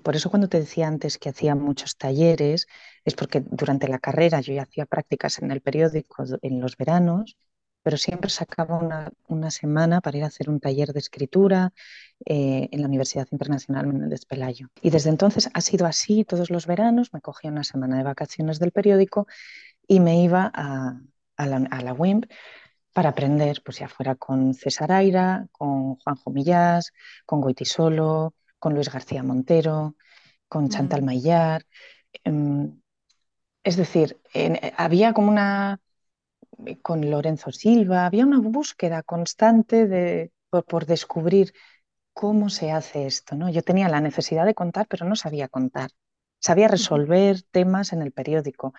por eso cuando te decía antes que hacía muchos talleres, es porque durante la carrera yo ya hacía prácticas en el periódico en los veranos, pero siempre sacaba una, semana para ir a hacer un taller de escritura eh, en la Universidad Internacional Menéndez Pelayo. Y desde entonces ha sido así todos los veranos, me cogía una semana de vacaciones del periódico y me iba a, la, a la WIMP para aprender, pues ya fuera con César Aira, con Juanjo Millás, con Goitisolo, con Luis García Montero, con Chantal Maillard. Em, es decir, había como una, con Lorenzo Silva, había una búsqueda constante de, por, descubrir cómo se hace esto. ¿no? Yo tenía la necesidad de contar, pero no sabía contar. Sabía resolver temas en el periódico,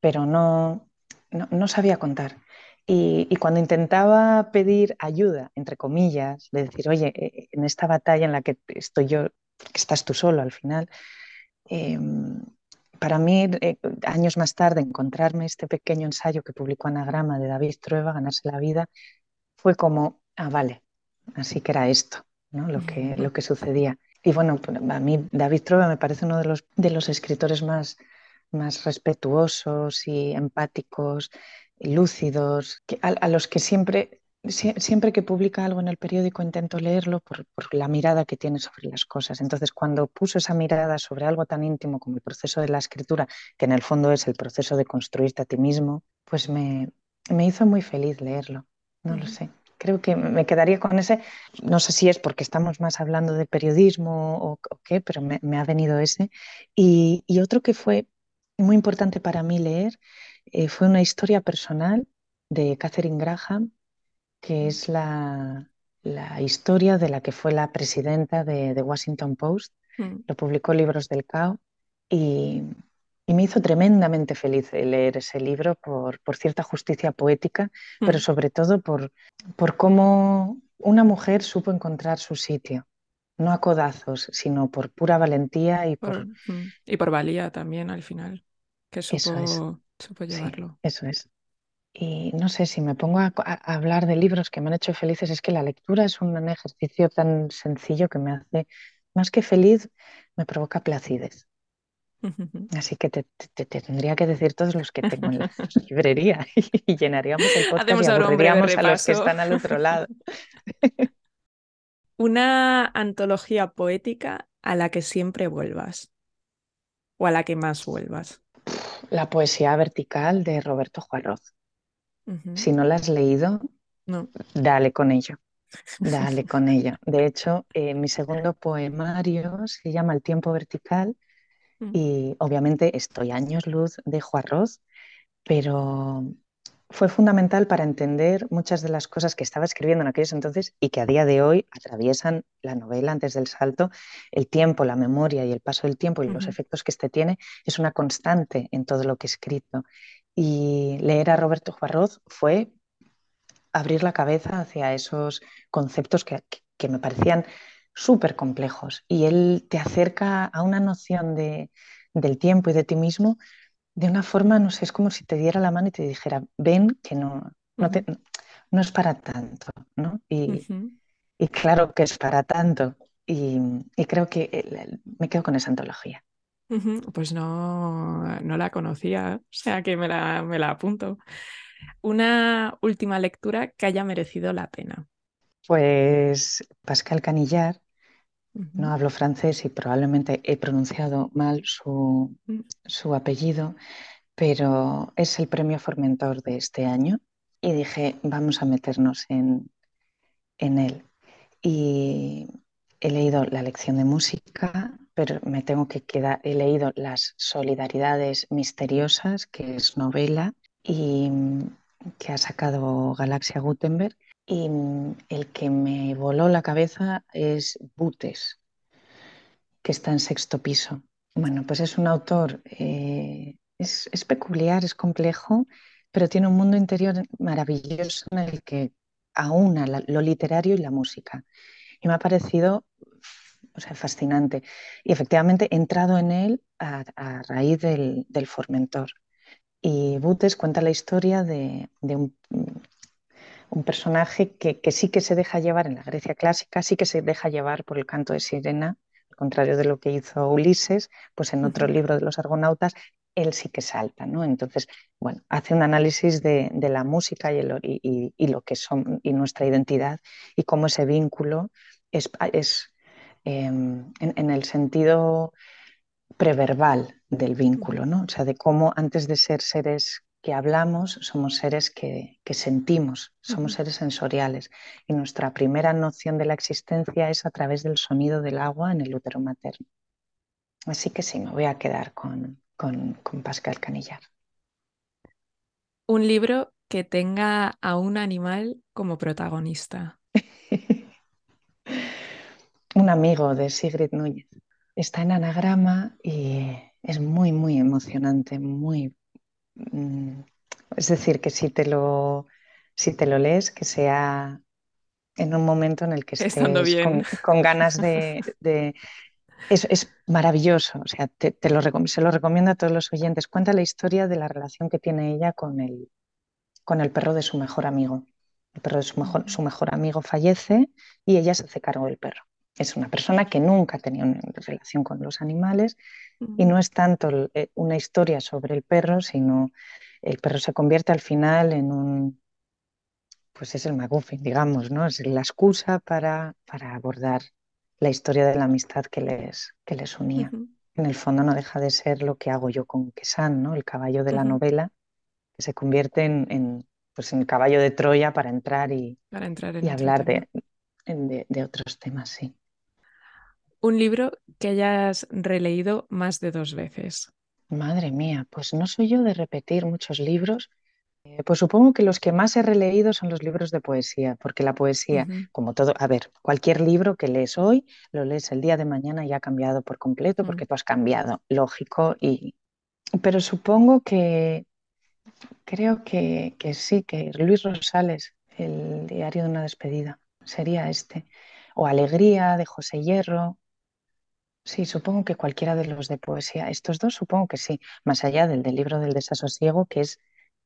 pero no, no, sabía contar. Y, cuando intentaba pedir ayuda, entre comillas, de decir, oye, eh, en esta batalla en la que estoy yo, que estás tú solo al final, em, para mí, eh, años más tarde, encontrarme este pequeño ensayo que publicó Anagrama de David Trueba, Ganarse la vida, fue como, ah, vale, así que era esto, ¿no? lo, que, lo que sucedía. Y bueno, pues, a mí David Trueba me parece uno de los, de los escritores más, más respetuosos y empáticos lúcidos, a, los que siempre, siempre que publica algo en el periódico intento leerlo por, la mirada que tiene sobre las cosas. Entonces, cuando puso esa mirada sobre algo tan íntimo como el proceso de la escritura, que en el fondo es el proceso de construirte a ti mismo, pues me, me hizo muy feliz leerlo. No lo sé. Creo que me quedaría con ese, no sé si es porque estamos más hablando de periodismo o, qué, pero me, ha venido ese. Y, y otro que fue muy importante para mí leer eh, fue una historia personal de Catherine Graham, que es la, historia de la que fue la presidenta de, Washington Post. Mm. Lo publicó Libros del Cao y, me hizo tremendamente feliz leer ese libro por, cierta justicia poética, pero mm. sobre todo por, por cómo una mujer supo encontrar su sitio no a codazos, sino por pura valentía y por... Mm, y por valía también al final, que supo, llevarlo. eso es. Y no sé, si me pongo a, hablar de libros que me han hecho felices, es que la lectura es un ejercicio tan sencillo que me hace, más que feliz, me provoca placidez. *laughs* Así que te, tendría que decir todos los que tengo en la *laughs* *laughs* librería y llenaríamos el podcast y aburriríamos a los que están al otro lado. Una antología poética a la que siempre vuelvas o a la que más vuelvas. La poesía vertical de Roberto Juarroz. Si no la has leído, dale con ello. *laughs* Dale con ello. De hecho, eh, mi segundo poemario se llama El tiempo vertical y obviamente estoy años luz de Juarroz, pero fue fundamental para entender muchas de las cosas que estaba escribiendo en aquellos entonces y que a día de hoy atraviesan la novela antes del salto. El tiempo, la memoria y el paso del tiempo y los efectos que este tiene es una constante en todo lo que he escrito. Y leer a Roberto Juarroz fue abrir la cabeza hacia esos conceptos que, me parecían súper complejos. Y él te acerca a una noción de, del tiempo y de ti mismo de una forma, no sé, es como si te diera la mano y te dijera, ven que no, no, es para tanto, ¿no? Y, claro que es para tanto. Y, creo que me quedo con esa antología. Pues no, no la conocía, o sea que me la, me la apunto. Una última lectura que haya merecido la pena. Pues Pascal Canillar, no hablo francés y probablemente he pronunciado mal su, mm. su, apellido, pero es el premio Formentor de este año y dije, vamos a meternos en, en él. Y he leído la lección de música, pero me tengo que quedar, he leído Las Solidaridades Misteriosas, que es novela, y que ha sacado Galaxia Gutenberg. Y el que me voló la cabeza es Butes. que está en sexto piso. Bueno, pues es un autor, eh, es, peculiar, es complejo, pero tiene un mundo interior maravilloso en el que aúna lo literario y la música. Y me ha parecido o sea, fascinante. Y efectivamente he entrado en él a, raíz del, Formentor. Y Butes cuenta la historia de un, un, personaje que, que, sí que se deja llevar en la Grecia clásica, sí que se deja llevar por el canto de sirena, al contrario de lo que hizo Ulises, pues en otro libro de los argonautas, él sí que salta, ¿no? Entonces, bueno, hace un análisis de, de la música y, el, y, y, lo que son y nuestra identidad y cómo ese vínculo es, es eh, en, en, el sentido preverbal del vínculo, ¿no? O sea, de cómo antes de ser seres que hablamos, somos seres que, que sentimos, somos seres sensoriales. Y nuestra primera noción de la existencia es a través del sonido del agua en el útero materno. Así que sí, me voy a quedar con, con, con Pascal Canillar. Un libro que tenga a un animal como protagonista. *laughs* un amigo de Sigrid Núñez. Está en anagrama y es muy, muy emocionante, muy... Mm, es decir, que si te lo, si te lo lees, que sea en un momento en el que *laughs* estés con, con, ganas de... de... Es, es, maravilloso, o sea, te, te lo, se lo recomiendo a todos los oyentes. Cuenta la historia de la relación que tiene ella con el, con el perro de su mejor amigo. El perro de su mejor, su mejor amigo fallece y ella se hace cargo del perro es una persona que nunca ha tenido una relación con los animales. Y no es tanto eh, una historia sobre el perro, sino el perro se convierte al final en un, pues es el McGuffin, digamos, ¿no? Es la excusa para, para abordar la historia de la amistad que les, que les unía. Uh -huh. En el fondo no deja de ser lo que hago yo con Quesan, ¿no? El caballo de la uh -huh. novela, que se convierte en, en, pues en el caballo de Troya para entrar y, para entrar y hablar de, de, de otros temas, sí. Un libro que hayas releído más de dos veces. Madre mía, pues no soy yo de repetir muchos libros. Eh, pues supongo que los que más he releído son los libros de poesía, porque la poesía, uh -huh. como todo, a ver, cualquier libro que lees hoy, lo lees el día de mañana y ha cambiado por completo, uh -huh. porque tú has cambiado, lógico. Y... Pero supongo que, creo que, que sí, que Luis Rosales, el diario de una despedida, sería este. O Alegría de José Hierro, Sí, supongo que cualquiera de los de poesía. Estos dos supongo que sí, más allá del del libro del desasosiego, que es,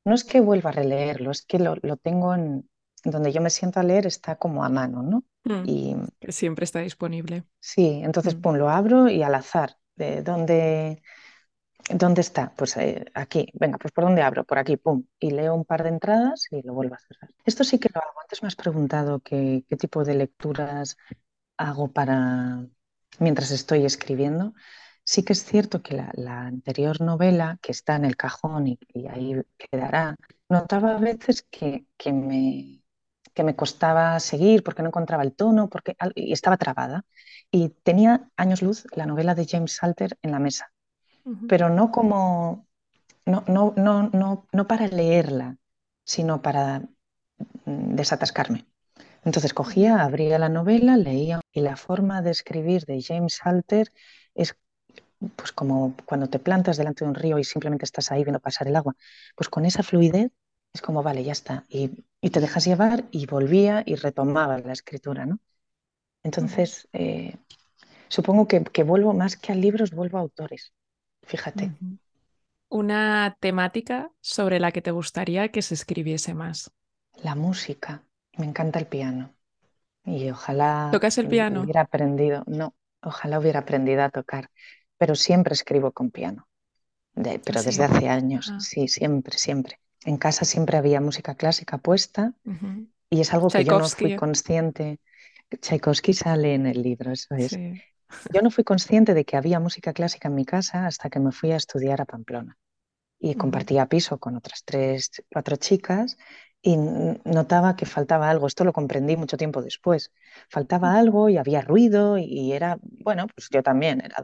no es que vuelva a releerlo, es que lo, lo tengo en donde yo me siento a leer, está como a mano, ¿no? Mm, y siempre está disponible. Sí, entonces, mm. pum, lo abro y al azar, de dónde, dónde está, pues eh, aquí, venga, pues por dónde abro, por aquí, pum, y leo un par de entradas y lo vuelvo a cerrar. Esto sí que lo hago. Antes me has preguntado qué, qué tipo de lecturas hago para mientras estoy escribiendo. Sí que es cierto que la, la anterior novela, que está en el cajón y, y ahí quedará, notaba a veces que, que, me, que me costaba seguir porque no encontraba el tono porque, y estaba trabada. Y tenía años luz la novela de James Salter en la mesa, uh -huh. pero no como, no, no, no, no, no para leerla, sino para desatascarme. Entonces cogía, abría la novela, leía y la forma de escribir de James Halter es pues como cuando te plantas delante de un río y simplemente estás ahí viendo pasar el agua, pues con esa fluidez es como, vale, ya está. Y, y te dejas llevar y volvía y retomaba la escritura, ¿no? Entonces, eh, supongo que, que, vuelvo más que a libros, vuelvo a autores, fíjate. Una temática sobre la que te gustaría que se escribiese más. La música. Me encanta el piano. Y ojalá ¿Tocas el piano? hubiera aprendido, no, ojalá hubiera aprendido a tocar, pero siempre escribo con piano. De, pero ¿Sí? desde hace años, ah. sí, siempre, siempre. En casa siempre había música clásica puesta uh -huh. y es algo que yo no fui consciente. Tchaikovsky sale en el libro, eso es. Sí. Yo no fui consciente de que había música clásica en mi casa hasta que me fui a estudiar a Pamplona. Y uh -huh. compartía piso con otras tres, cuatro chicas y notaba que faltaba algo. Esto lo comprendí mucho tiempo después. Faltaba algo y había ruido y era, bueno, pues yo también era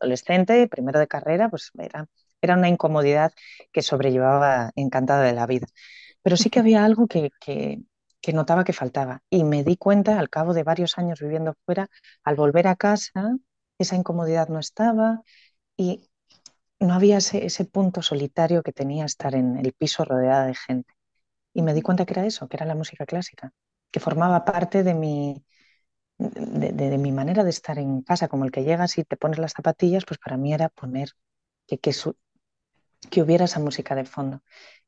adolescente, primero de carrera, pues era, era una incomodidad que sobrellevaba encantada de la vida. Pero sí que había algo que, que, que notaba que faltaba y me di cuenta al cabo de varios años viviendo fuera, al volver a casa, esa incomodidad no estaba y no había ese, ese punto solitario que tenía estar en el piso rodeada de gente. Y me di cuenta que era eso, que era la música clásica, que formaba parte de mi, de, de, mi manera de estar en casa, como el que llegas y te pones las zapatillas, pues para mí era poner que, que, su, que hubiera esa música de fondo.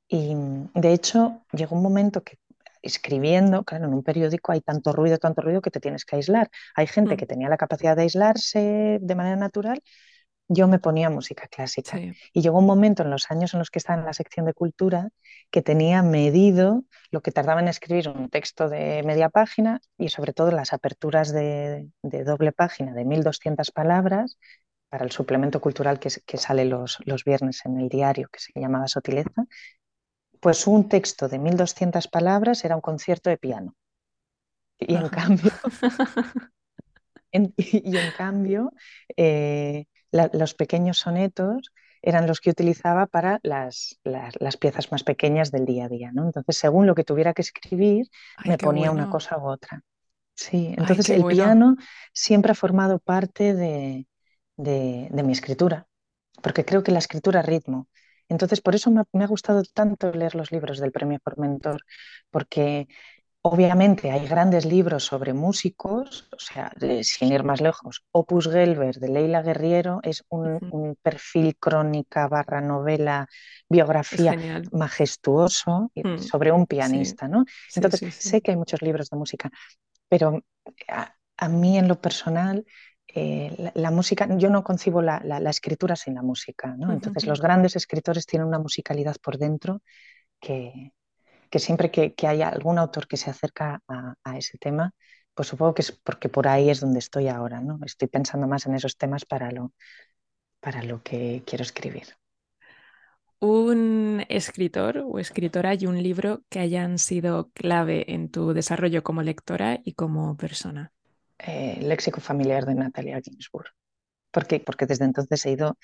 Y de hecho llegó un momento que escribiendo, claro, en un periódico hay tanto ruido, tanto ruido que te tienes que aislar. Hay gente mm. que tenía la capacidad de aislarse de manera natural. Yo me ponía música clásica. Sí. Y llegó un momento en los años en los que estaba en la sección de cultura que tenía medido lo que tardaba en escribir un texto de media página y sobre todo las aperturas de, de doble página de 1200 palabras para el suplemento cultural que, que sale los, los, viernes en el diario, que se llamaba Sotileza, pues un texto de 1200 palabras era un concierto de piano. Y en cambio, *laughs* en, y en cambio eh, la, los pequeños sonetos eran los que utilizaba para las, las, las, piezas más pequeñas del día a día. ¿no? Entonces, según lo que tuviera que escribir, Ay, me ponía bueno. una cosa u otra. Sí, entonces Ay, el bueno. piano siempre ha formado parte de, de, de, mi escritura, porque creo que la escritura es ritmo. Entonces, por eso me, me, ha gustado tanto leer los libros del Premio Formentor, porque obviamente hay grandes libros sobre músicos, o sea, de, sin ir más lejos, Opus Gelber de Leila Guerriero es un, perfil crónica barra novela, biografía majestuoso mm, sobre un pianista, sí. ¿no? Entonces, sí, sí, sé que hay muchos libros de música, pero a, a mí en lo personal eh, la, la, música, yo no concibo la, la, la, escritura sin la música, ¿no? Entonces uh -huh. los grandes escritores tienen una musicalidad por dentro que, que siempre que, que, haya algún autor que se acerca a, a, ese tema, pues supongo que es porque por ahí es donde estoy ahora, ¿no? Estoy pensando más en esos temas para lo, para lo que quiero escribir. Un escritor o escritora y un libro que hayan sido clave en tu desarrollo como lectora y como persona eh, léxico familiar de Natalia Ginsburg. ¿Por qué? Porque desde entonces he ido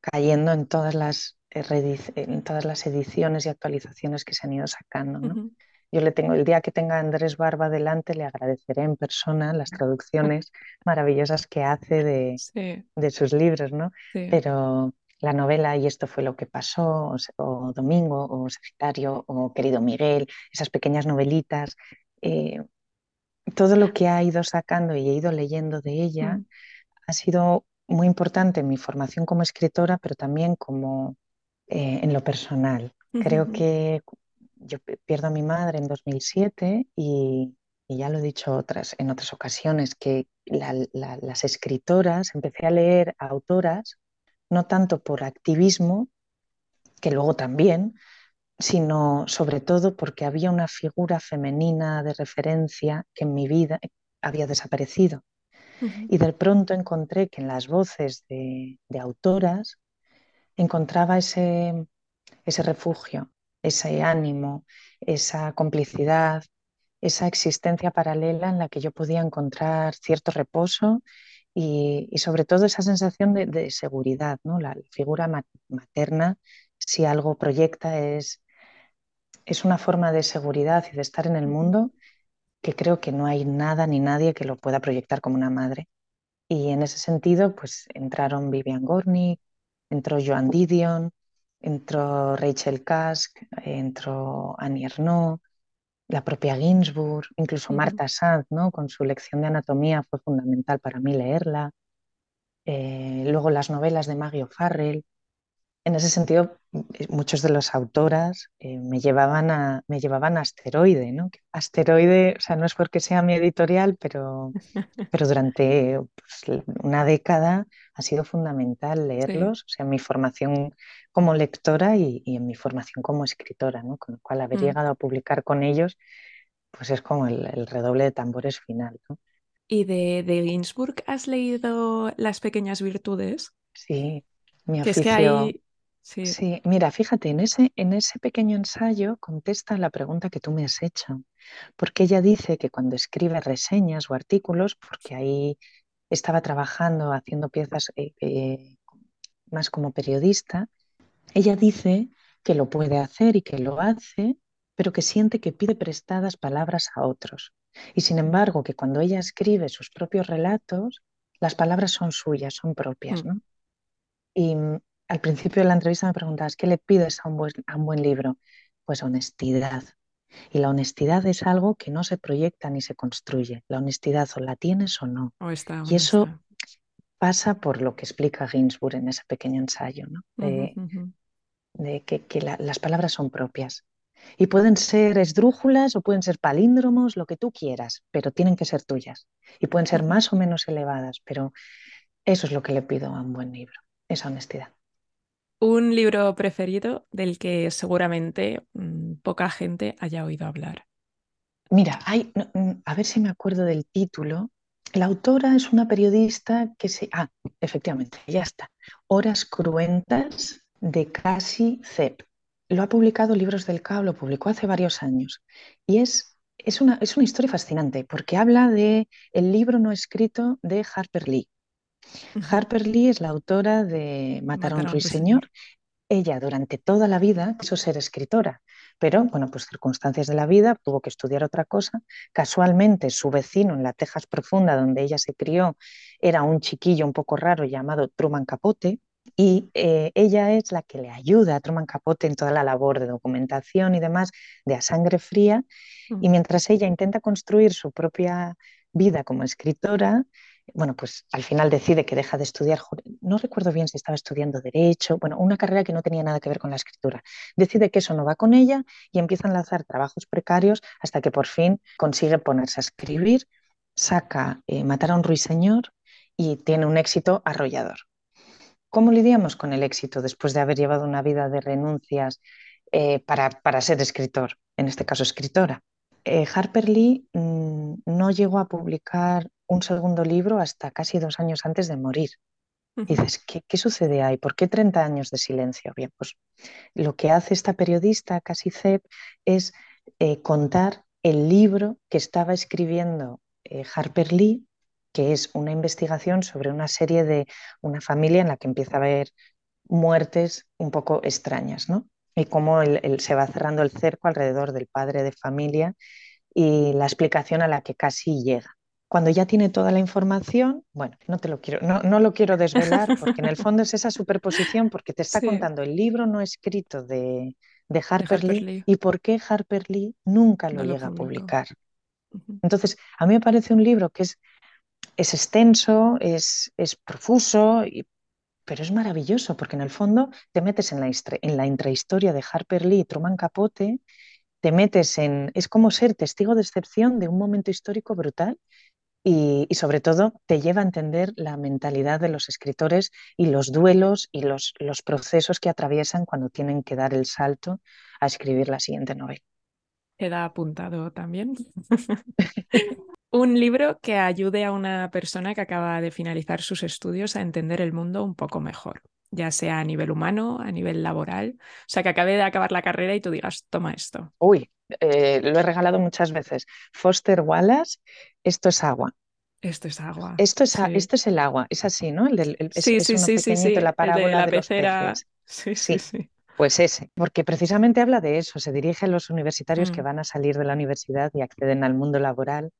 cayendo en todas las, en todas las ediciones y actualizaciones que se han ido sacando. ¿no? Uh -huh. Yo le tengo, el día que tenga a Andrés Barba delante, le agradeceré en persona las traducciones maravillosas que hace de, sí. de sus libros, ¿no? Sí. Pero la novela Y esto fue lo que pasó, o, o Domingo, o Sagitario, o Querido Miguel, esas pequeñas novelitas, eh, todo lo que ha ido sacando y he ido leyendo de ella mm. ha sido muy importante en mi formación como escritora, pero también como eh, en lo personal. Uh -huh. Creo que yo pierdo a mi madre en 2007 y, y ya lo he dicho otras, en otras ocasiones, que la, la, las escritoras, empecé a leer a autoras, no tanto por activismo, que luego también, sino sobre todo porque había una figura femenina de referencia que en mi vida había desaparecido. Uh -huh. Y de pronto encontré que en las voces de, de autoras encontraba ese, ese refugio, ese ánimo, esa complicidad, esa existencia paralela en la que yo podía encontrar cierto reposo y, y sobre todo esa sensación de, de seguridad. ¿no? La figura materna, si algo proyecta, es es una forma de seguridad y de estar en el mundo que creo que no hay nada ni nadie que lo pueda proyectar como una madre. Y en ese sentido, pues entraron Vivian Gornick, entró Joan Didion, entró Rachel Kask, entró Annie Ernaux, la propia Ginsburg, incluso Marta Sanz, ¿no? con su lección de anatomía fue fundamental para mí leerla. Eh, luego las novelas de Maggie O'Farrell, en ese sentido, eh, muchos de los autoras eh, me, llevaban a, me llevaban a Asteroide, ¿no? Asteroide, o sea, no es porque sea mi editorial, pero, *laughs* pero durante pues, una década ha sido fundamental leerlos, sí. o sea, en mi formación como lectora y, y, en mi formación como escritora, ¿no? Con lo cual, haber mm. llegado a publicar con ellos, pues es como el, el redoble de tambores final, ¿no? ¿Y de, de Ginsburg has leído Las pequeñas virtudes? Sí, mi oficio... Es que hay Sí. sí. mira, fíjate, en ese, en ese pequeño ensayo contesta la pregunta que tú me has hecho, porque ella dice que cuando escribe reseñas o artículos, porque ahí estaba trabajando, haciendo piezas eh, eh, más como periodista, ella dice que lo puede hacer y que lo hace, pero que siente que pide prestadas palabras a otros. Y sin embargo, que cuando ella escribe sus propios relatos, Las palabras son suyas, son propias, Mm. ¿no? Y mm, al principio de la entrevista me preguntabas, ¿qué le pides a un buen, a un buen libro? Pues honestidad. Y la honestidad es algo que no se proyecta ni se construye. La honestidad o la tienes o no. O está Y eso pasa por lo que explica Ginsburg en ese pequeño ensayo, ¿no? De, que, que la- las palabras son propias. Y pueden ser esdrújulas o pueden ser palíndromos, lo que tú quieras, pero tienen que ser tuyas. Y pueden ser más o menos elevadas, pero eso es lo que le pido a un buen libro, esa honestidad. Un libro preferido del que seguramente mm, poca gente haya oído hablar. Mira, hay, mm, a ver si me acuerdo del título. La autora es una periodista que se... Ah, efectivamente, ya está. Horas cruentas de Cassie Zepp. Lo ha publicado Libros del Cabo, lo publicó hace varios años. Y es, es una, es una historia fascinante porque habla de el libro no escrito de Harper Lee. Harper Lee es la autora de Matar a un ruiseñor. Ella durante toda la vida quiso ser escritora, pero bueno, pues circunstancias de la vida, tuvo que estudiar otra cosa. Casualmente su vecino en la Texas profunda, donde ella se crió, era un chiquillo un poco raro llamado Truman Capote. Y eh, ella es la que le ayuda a Truman Capote en toda la labor de documentación y demás de A Sangre Fría. Y mientras ella intenta construir su propia vida como escritora, bueno, pues al final decide que deja de estudiar, no recuerdo bien si estaba estudiando derecho, bueno, una carrera que no tenía nada que ver con la escritura. Decide que eso no va con ella y empieza a enlazar trabajos precarios hasta que por fin consigue ponerse a escribir, saca eh, Matar a un ruiseñor y tiene un éxito arrollador. ¿Cómo lidiamos con el éxito después de haber llevado una vida de renuncias eh, para, para ser escritor, en este caso escritora? Eh, Harper Lee mm, no llegó a publicar un segundo libro hasta casi dos años antes de morir. Y dices, ¿qué, qué sucede ahí? ¿Por qué 30 años de silencio? Bien, pues lo que hace esta periodista, Cassie Zepp, es eh, contar el libro que estaba escribiendo eh, Harper Lee, que es una investigación sobre una serie de una familia en la que empieza a haber muertes un poco extrañas, ¿no? Y cómo el- el- se va cerrando el cerco alrededor del padre de familia y la explicación a la que casi llega. Cuando ya tiene toda la información, bueno, no te lo quiero, no, no lo quiero desvelar porque en el fondo es esa superposición porque te está Sí, contando el libro no escrito de, de de Harper Lee Lee. y por qué Harper Lee nunca lo No lo llega a publicar. Entonces, a mí me parece un libro que es, es extenso, es, es profuso, y- pero es maravilloso porque en el fondo te metes en la, en la intrahistoria de Harper Lee y Truman Capote, te metes en... Es como ser testigo de excepción de un momento histórico brutal y, y sobre todo te lleva a entender la mentalidad de los escritores y los duelos y los, los procesos que atraviesan cuando tienen que dar el salto a escribir la siguiente novela. Queda apuntado también. *laughs* Un libro que ayude a una persona que acaba de finalizar sus estudios a entender el mundo un poco mejor, ya sea a nivel humano, a nivel laboral. O sea, que acabe de acabar la carrera y tú digas, toma esto. Uy, eh, lo he regalado muchas veces. Foster Wallace, esto es agua. Esto es agua. Esto es, Sí, esto es el agua, es así, ¿no? El del- el- es, sí, es sí, uno sí, sí, la El de parábola la de los pecera. peces. *laughs* Sí, sí, Sí, sí. pues ese, porque precisamente habla de eso, se dirige a los universitarios que Mm, van a salir de la universidad y acceden al mundo laboral,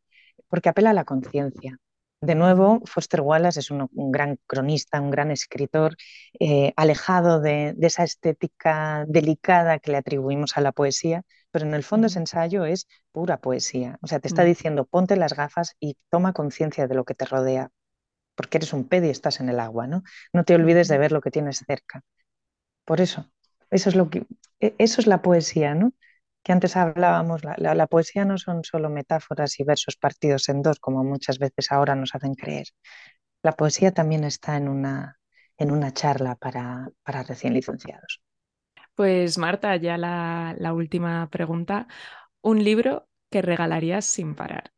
porque apela a la conciencia. De nuevo, Foster Wallace es un, un gran cronista, un gran escritor, eh, alejado de, de esa estética delicada que le atribuimos a la poesía, pero en el fondo ese ensayo es pura poesía. O sea, te está mm, diciendo, ponte las gafas y toma conciencia de lo que te rodea, porque eres un pez y estás en el agua, ¿no? No te olvides de ver lo que tienes cerca. Por eso, eso es lo que, e- eso es la poesía, ¿no? Que antes hablábamos, la, la- la poesía no son solo metáforas y versos partidos en dos, como muchas veces ahora nos hacen creer. La poesía también está en una, en una charla para, para recién licenciados. Pues Marta, ya la, la última pregunta. Un libro que regalarías sin parar.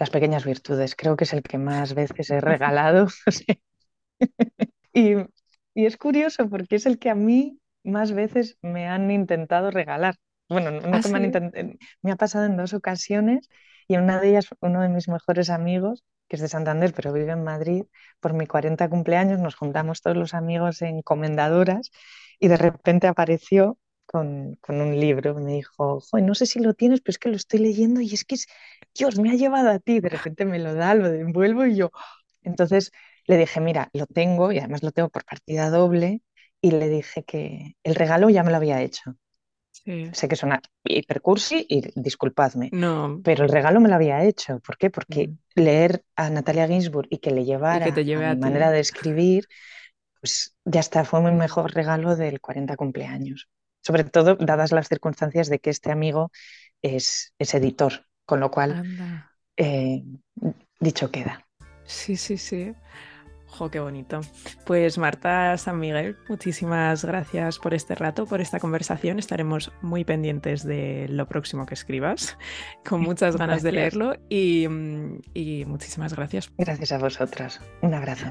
Las pequeñas virtudes, creo que es el que más veces he *laughs* regalado. *laughs* Y, y es curioso porque es el que a mí más veces me han intentado regalar. Bueno, no, no ¿Ah, que me han ha pasado en dos ocasiones y en una de ellas uno de mis mejores amigos, que es de Santander, pero vive en Madrid, por mi 40 cumpleaños nos juntamos todos los amigos en comendadoras y de repente apareció con, con un libro. Me dijo, "Joder, no sé si lo tienes, pero es que lo estoy leyendo y es que es, Dios, me ha llevado a ti. De repente me lo da, lo envuelvo y yo, Entonces le dije, mira, lo tengo y además lo tengo por partida doble y le dije que el regalo ya me lo había hecho. Sé que suena hipercursi y disculpadme, no. pero el regalo me lo había hecho. ¿Por qué? Porque mm. leer a Natalia Ginsburg y que le llevara que te lleve a, mi manera de escribir, pues ya está, fue mi mejor regalo del 40 cumpleaños. Sobre todo dadas las circunstancias de que este amigo es, es editor, con lo cual eh, dicho queda. Sí, sí, sí. ¡Jo, qué bonito! Pues Marta San Miguel, muchísimas gracias por este rato, por esta conversación. Estaremos muy pendientes de lo próximo que escribas, con muchas ganas de leerlo y, y muchísimas gracias. Gracias a vosotras. Un abrazo.